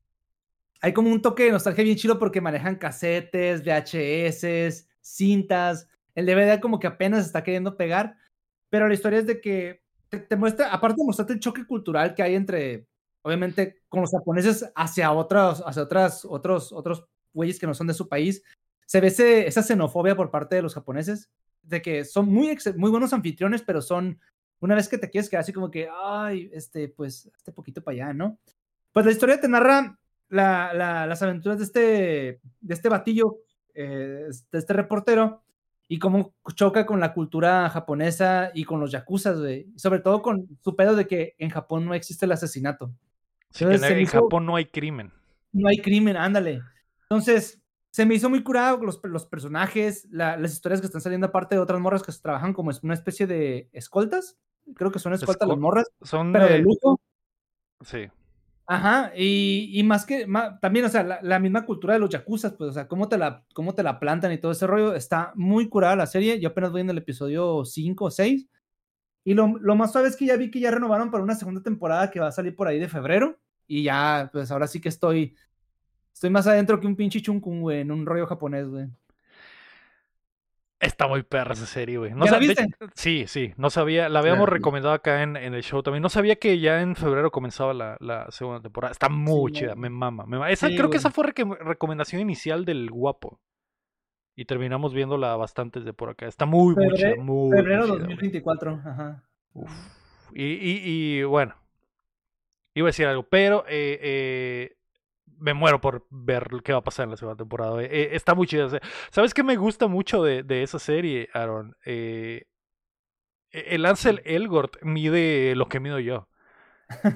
hay como un toque de nostalgia bien chido porque manejan casetes, VHS, cintas. El DVD como que apenas está queriendo pegar, pero la historia es de que te, muestra, aparte de mostrarte el choque cultural que hay entre, obviamente, con los japoneses hacia otros, hacia otras, otros, otros güeyes que no son de su país, se ve esa xenofobia por parte de los japoneses, de que son muy, muy buenos anfitriones, pero son, una vez que te quieres quedar así como que, ay, este, pues, este poquito para allá, ¿no? Pues la historia te narra las aventuras de este, de este batillo, eh, de este reportero, y cómo choca con la cultura japonesa y con los yakuzas, güey. Sobre todo con su pedo de que en Japón no existe el asesinato. en, Japón no hay crimen. No hay crimen, ándale. Entonces, se me hizo muy curado los, los personajes, las historias que están saliendo aparte de otras morras que se trabajan como una especie de escoltas. Creo que son escoltas las morras. Son pero de lujo. Sí. Ajá, y, más que, también, o sea, la, misma cultura de los yakuzas, pues, o sea, cómo te, la, cómo te la plantan y todo ese rollo, está muy curada la serie, yo apenas voy en el episodio 5 o 6, y lo, más suave es que ya vi que ya renovaron para una segunda temporada que va a salir por ahí de febrero, y ya, pues ahora sí que estoy, estoy más adentro que un pinche chunkun, güey, en un rollo japonés, güey. Está muy perra esa serie, güey. No la viste? sí, sí, no sabía, la habíamos recomendado acá en, el show también. No sabía que ya en febrero comenzaba la, segunda temporada. Está muy chida, me mama. Me Esa, creo que esa fue recomendación inicial del guapo. Y terminamos viéndola bastantes de por acá. Está muy, muy chida, muy Febrero 2024, ajá. Uf. Y, y, y, bueno, iba a decir algo, pero eh, eh, me muero por ver qué va a pasar en la segunda temporada. Eh, está muy chida. ¿Sabes qué me gusta mucho de, de esa serie, Aaron? Eh, e, el Ansel Elgort mide lo que mido yo.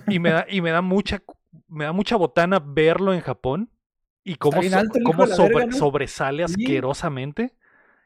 Y me da, <laughs> y me da mucha me da mucha botana verlo en Japón y cómo, cómo sobresale asquerosamente.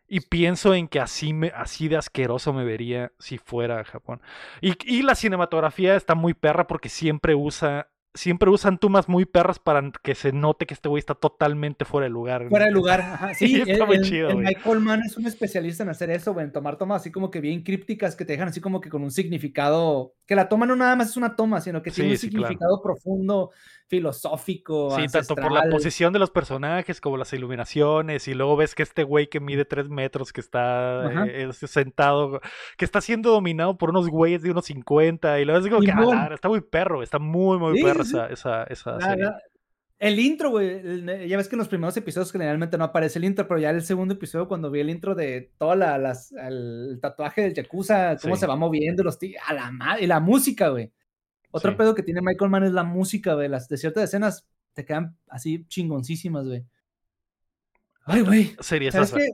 Y pienso en que así, me, así de asqueroso me vería si fuera a Japón. Y, y la cinematografía está muy perra porque siempre usa siempre usan tumas muy perras para que se note que este güey está totalmente fuera de lugar. Fuera de lugar, ajá. Sí, <laughs> está muy chido, Michael Mann es un especialista en hacer eso, güey, en tomar tomas así como que bien crípticas que te dejan así como que con un significado, que la toma no nada más es una toma, sino que tiene un significado profundo, filosófico. Sí, tanto por la posición de los personajes como las iluminaciones, y luego ves que este güey que mide tres metros, que está eh, sentado, que está siendo dominado por unos güeyes de unos 50, y luego es como que, ah, está muy perro, está muy, muy perro esa, esa, serie. El intro, güey, ya ves que en los primeros episodios generalmente no aparece el intro, pero ya en el segundo episodio cuando vi el intro de todo las, el tatuaje del Yakuza, cómo se va moviendo los a la madre, y la música, güey. Otro pedo que tiene Michael Mann es la música, güey, las de ciertas escenas te quedan así chingoncísimas, güey. Ay, güey. Sería ¿Sabes qué?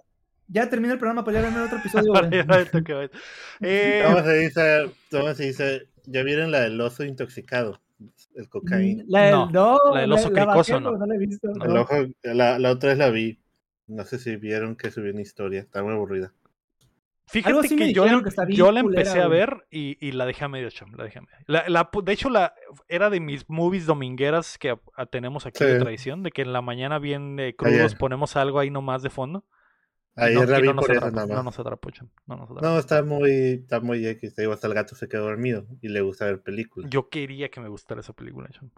Ya termina el programa para ya ver otro episodio, <laughs> güey. <laughs> eh... ¿Cómo se dice? ¿Cómo se dice? ¿Ya vieron la del oso intoxicado? El cocaína. La, no, no, la del oso la, cricoso, no. no la, he visto, la, la, otra vez la vi. No sé si vieron que subí una historia. Está muy aburrida. Fíjate que yo, yo la empecé a ver y, y, la dejé a medio chum. La dejé a medio. La, la, de hecho, la, era de mis movies domingueras que tenemos aquí de tradición, de que en la mañana bien eh, crudos ponemos algo ahí nomás de fondo. La vi por eso nada más. No nos atrapó, no nos No, está muy, está muy X. Te digo, hasta el gato se quedó dormido y le gusta ver películas. Yo quería que me gustara esa película, Cham.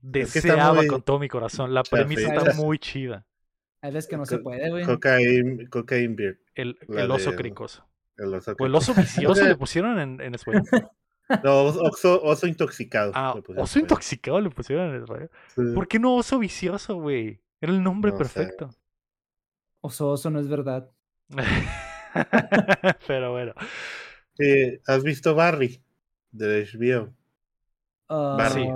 Deseaba con todo mi corazón. La premisa está muy chida. Hay veces que no se puede, güey. Cocaine, cocaine beer. El, el oso cricoso. El oso O el oso vicioso <laughs> le pusieron en, en español. No, oso, oso intoxicado. Ah, oso intoxicado le pusieron en español. ¿Por qué no oso vicioso, güey? Era el nombre perfecto. Oso, oso, no es verdad. <laughs> Pero bueno. Eh, ¿Has visto Barry de HBO? Uh, Barry.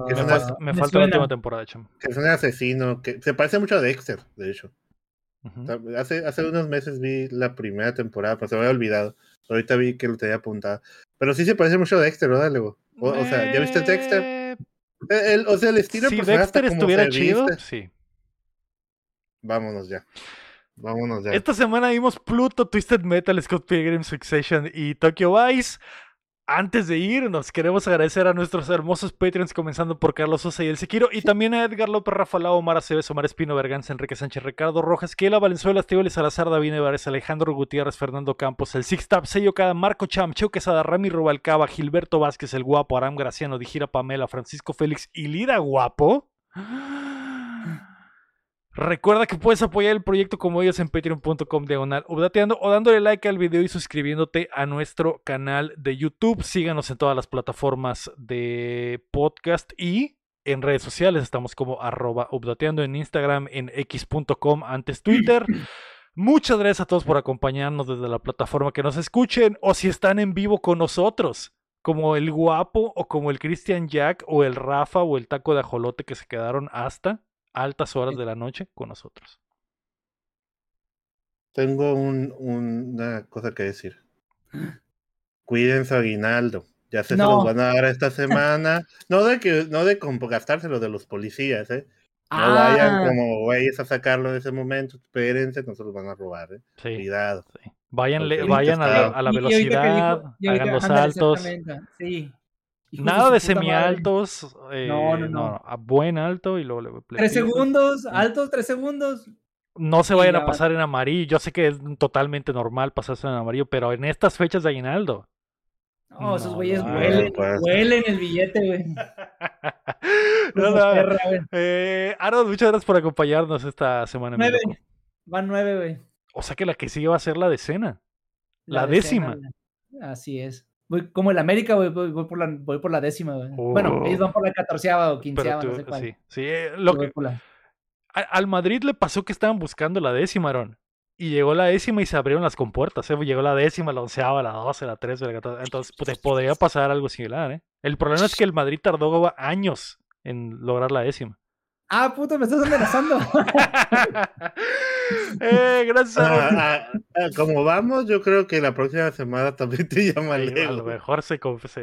me, falta la última temporada, chamo. Que es un asesino que se parece mucho a Dexter, de hecho. hace, hace unos meses vi la primera temporada, pero se me había olvidado. Ahorita vi que lo tenía apuntado. Pero sí se parece mucho a Dexter, ¿verdad, Lego? O, sea, ¿ya viste Dexter? Eh, el, o sea, el estilo Si Dexter estuviera chido, sí. Vámonos ya. Vámonos ya. Esta semana vimos Pluto, Twisted Metal, Scott Pilgrim Succession y Tokyo Vice. Antes de irnos, queremos agradecer a nuestros hermosos Patreons, comenzando por Carlos Sosa y El Sequiro, y también a Edgar López, Rafa Lau, Omar Aceves, Omar Espino, Berganza, Enrique Sánchez, Ricardo Rojas, Kela Valenzuela, Estíbal Salazar, David Nevares, Alejandro Gutiérrez, Fernando Campos, El Six Tap, Sello Cada, Marco Cham, Cheu Quesada, Rami Rubalcaba, Gilberto Vázquez, El Guapo, Aram Graciano, Dijira Pamela, Francisco Félix y Lida Guapo. Recuerda que puedes apoyar el proyecto como ellos en patreon.com diagonal updateando o dándole like al video y suscribiéndote a nuestro canal de YouTube. Síganos en todas las plataformas de podcast y en redes sociales. Estamos como arroba updateando en Instagram, en x.com, antes Twitter. <laughs> Muchas gracias a todos por acompañarnos desde la plataforma que nos escuchen o si están en vivo con nosotros, como el guapo o como el Christian Jack o el Rafa o el taco de ajolote que se quedaron hasta altas horas de la noche con nosotros. Tengo un, una cosa que decir. Cuiden su aguinaldo. Ya se, los van a dar esta <laughs> semana. No de que, no de gastárselo de los policías, ¿eh? No vayan ah. como güeyes a sacarlo en ese momento. Espérense, no se los van a robar, ¿eh? Cuidado. Vayan, vayan a, la, velocidad, hagan los saltos. Sí. Nada de semi-altos. Eh, no, no, no, A buen alto y luego le Tres segundos, altos, tres segundos. No se vayan a pasar en amarillo. Yo sé que es totalmente normal pasarse en amarillo, pero en estas fechas de aguinaldo. No, esos güeyes huelen, pues. huelen el billete, güey. <laughs> eh, Aaron, muchas gracias por acompañarnos esta semana. Nueve. Van nueve, güey. O sea que la que sigue va a ser la decena. La, décima. Así es. Voy como el América, voy, voy, por, la, voy por la décima, güey. Bueno, ellos van por la catorceava o quinceava, no sé cuál. Sí, sí. Eh, lo que, Al Madrid le pasó que estaban buscando la décima, Aaron. Y llegó la décima y se abrieron las compuertas. ¿eh? Llegó la décima, la onceava, la doce, la trece, la catorce. Entonces, pues, podría pasar algo similar, ¿eh? El problema es que el Madrid tardó años en lograr la décima. Ah, puto, me estás amenazando. <laughs> <laughs> eh, gracias. Ah, ah, ah, como vamos, yo creo que la próxima semana también te llama A lo mejor se,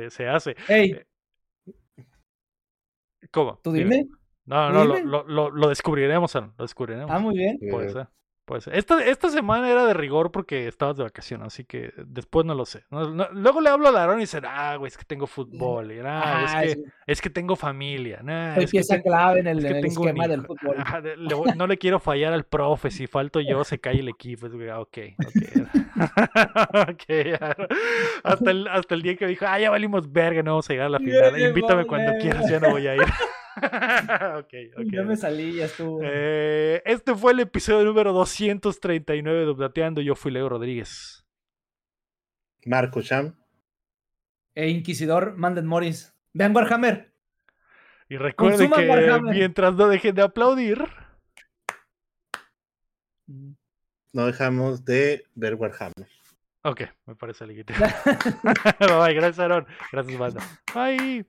se, hace. Hey. Eh, ¿Cómo? ¿Tú dime? No, no, Lo, lo, lo, descubriremos, lo descubriremos. Ah, muy bien. Puede ser. Pues esta, esta semana era de rigor porque estabas de vacaciones, así que después no lo sé. luego le hablo a Larón y dice, ah, güey, es que tengo fútbol, y, ah, es, que, es que tengo familia. Nah, es pieza clave en el, esquema del fútbol. no le quiero fallar al profe, si falto yo se cae el equipo. Es, ok, ok. <laughs> okay hasta, el, hasta el día que dijo, ah, ya valimos verga, no vamos a llegar a la final. Invítame cuando quieras, ya no voy a ir. <laughs> okay, <laughs> okay. Ya me salí, ya estuvo. Eh, este fue el episodio número 239 de Updateando. Yo fui Leo Rodríguez. Marco Cham. E Inquisidor Manden Morris. Vean Warhammer. Y recuerden que mientras no dejen de aplaudir. No dejamos de ver Warhammer. Ok, me parece legítimo. <laughs> Bye, gracias Aaron. Gracias, banda. Bye.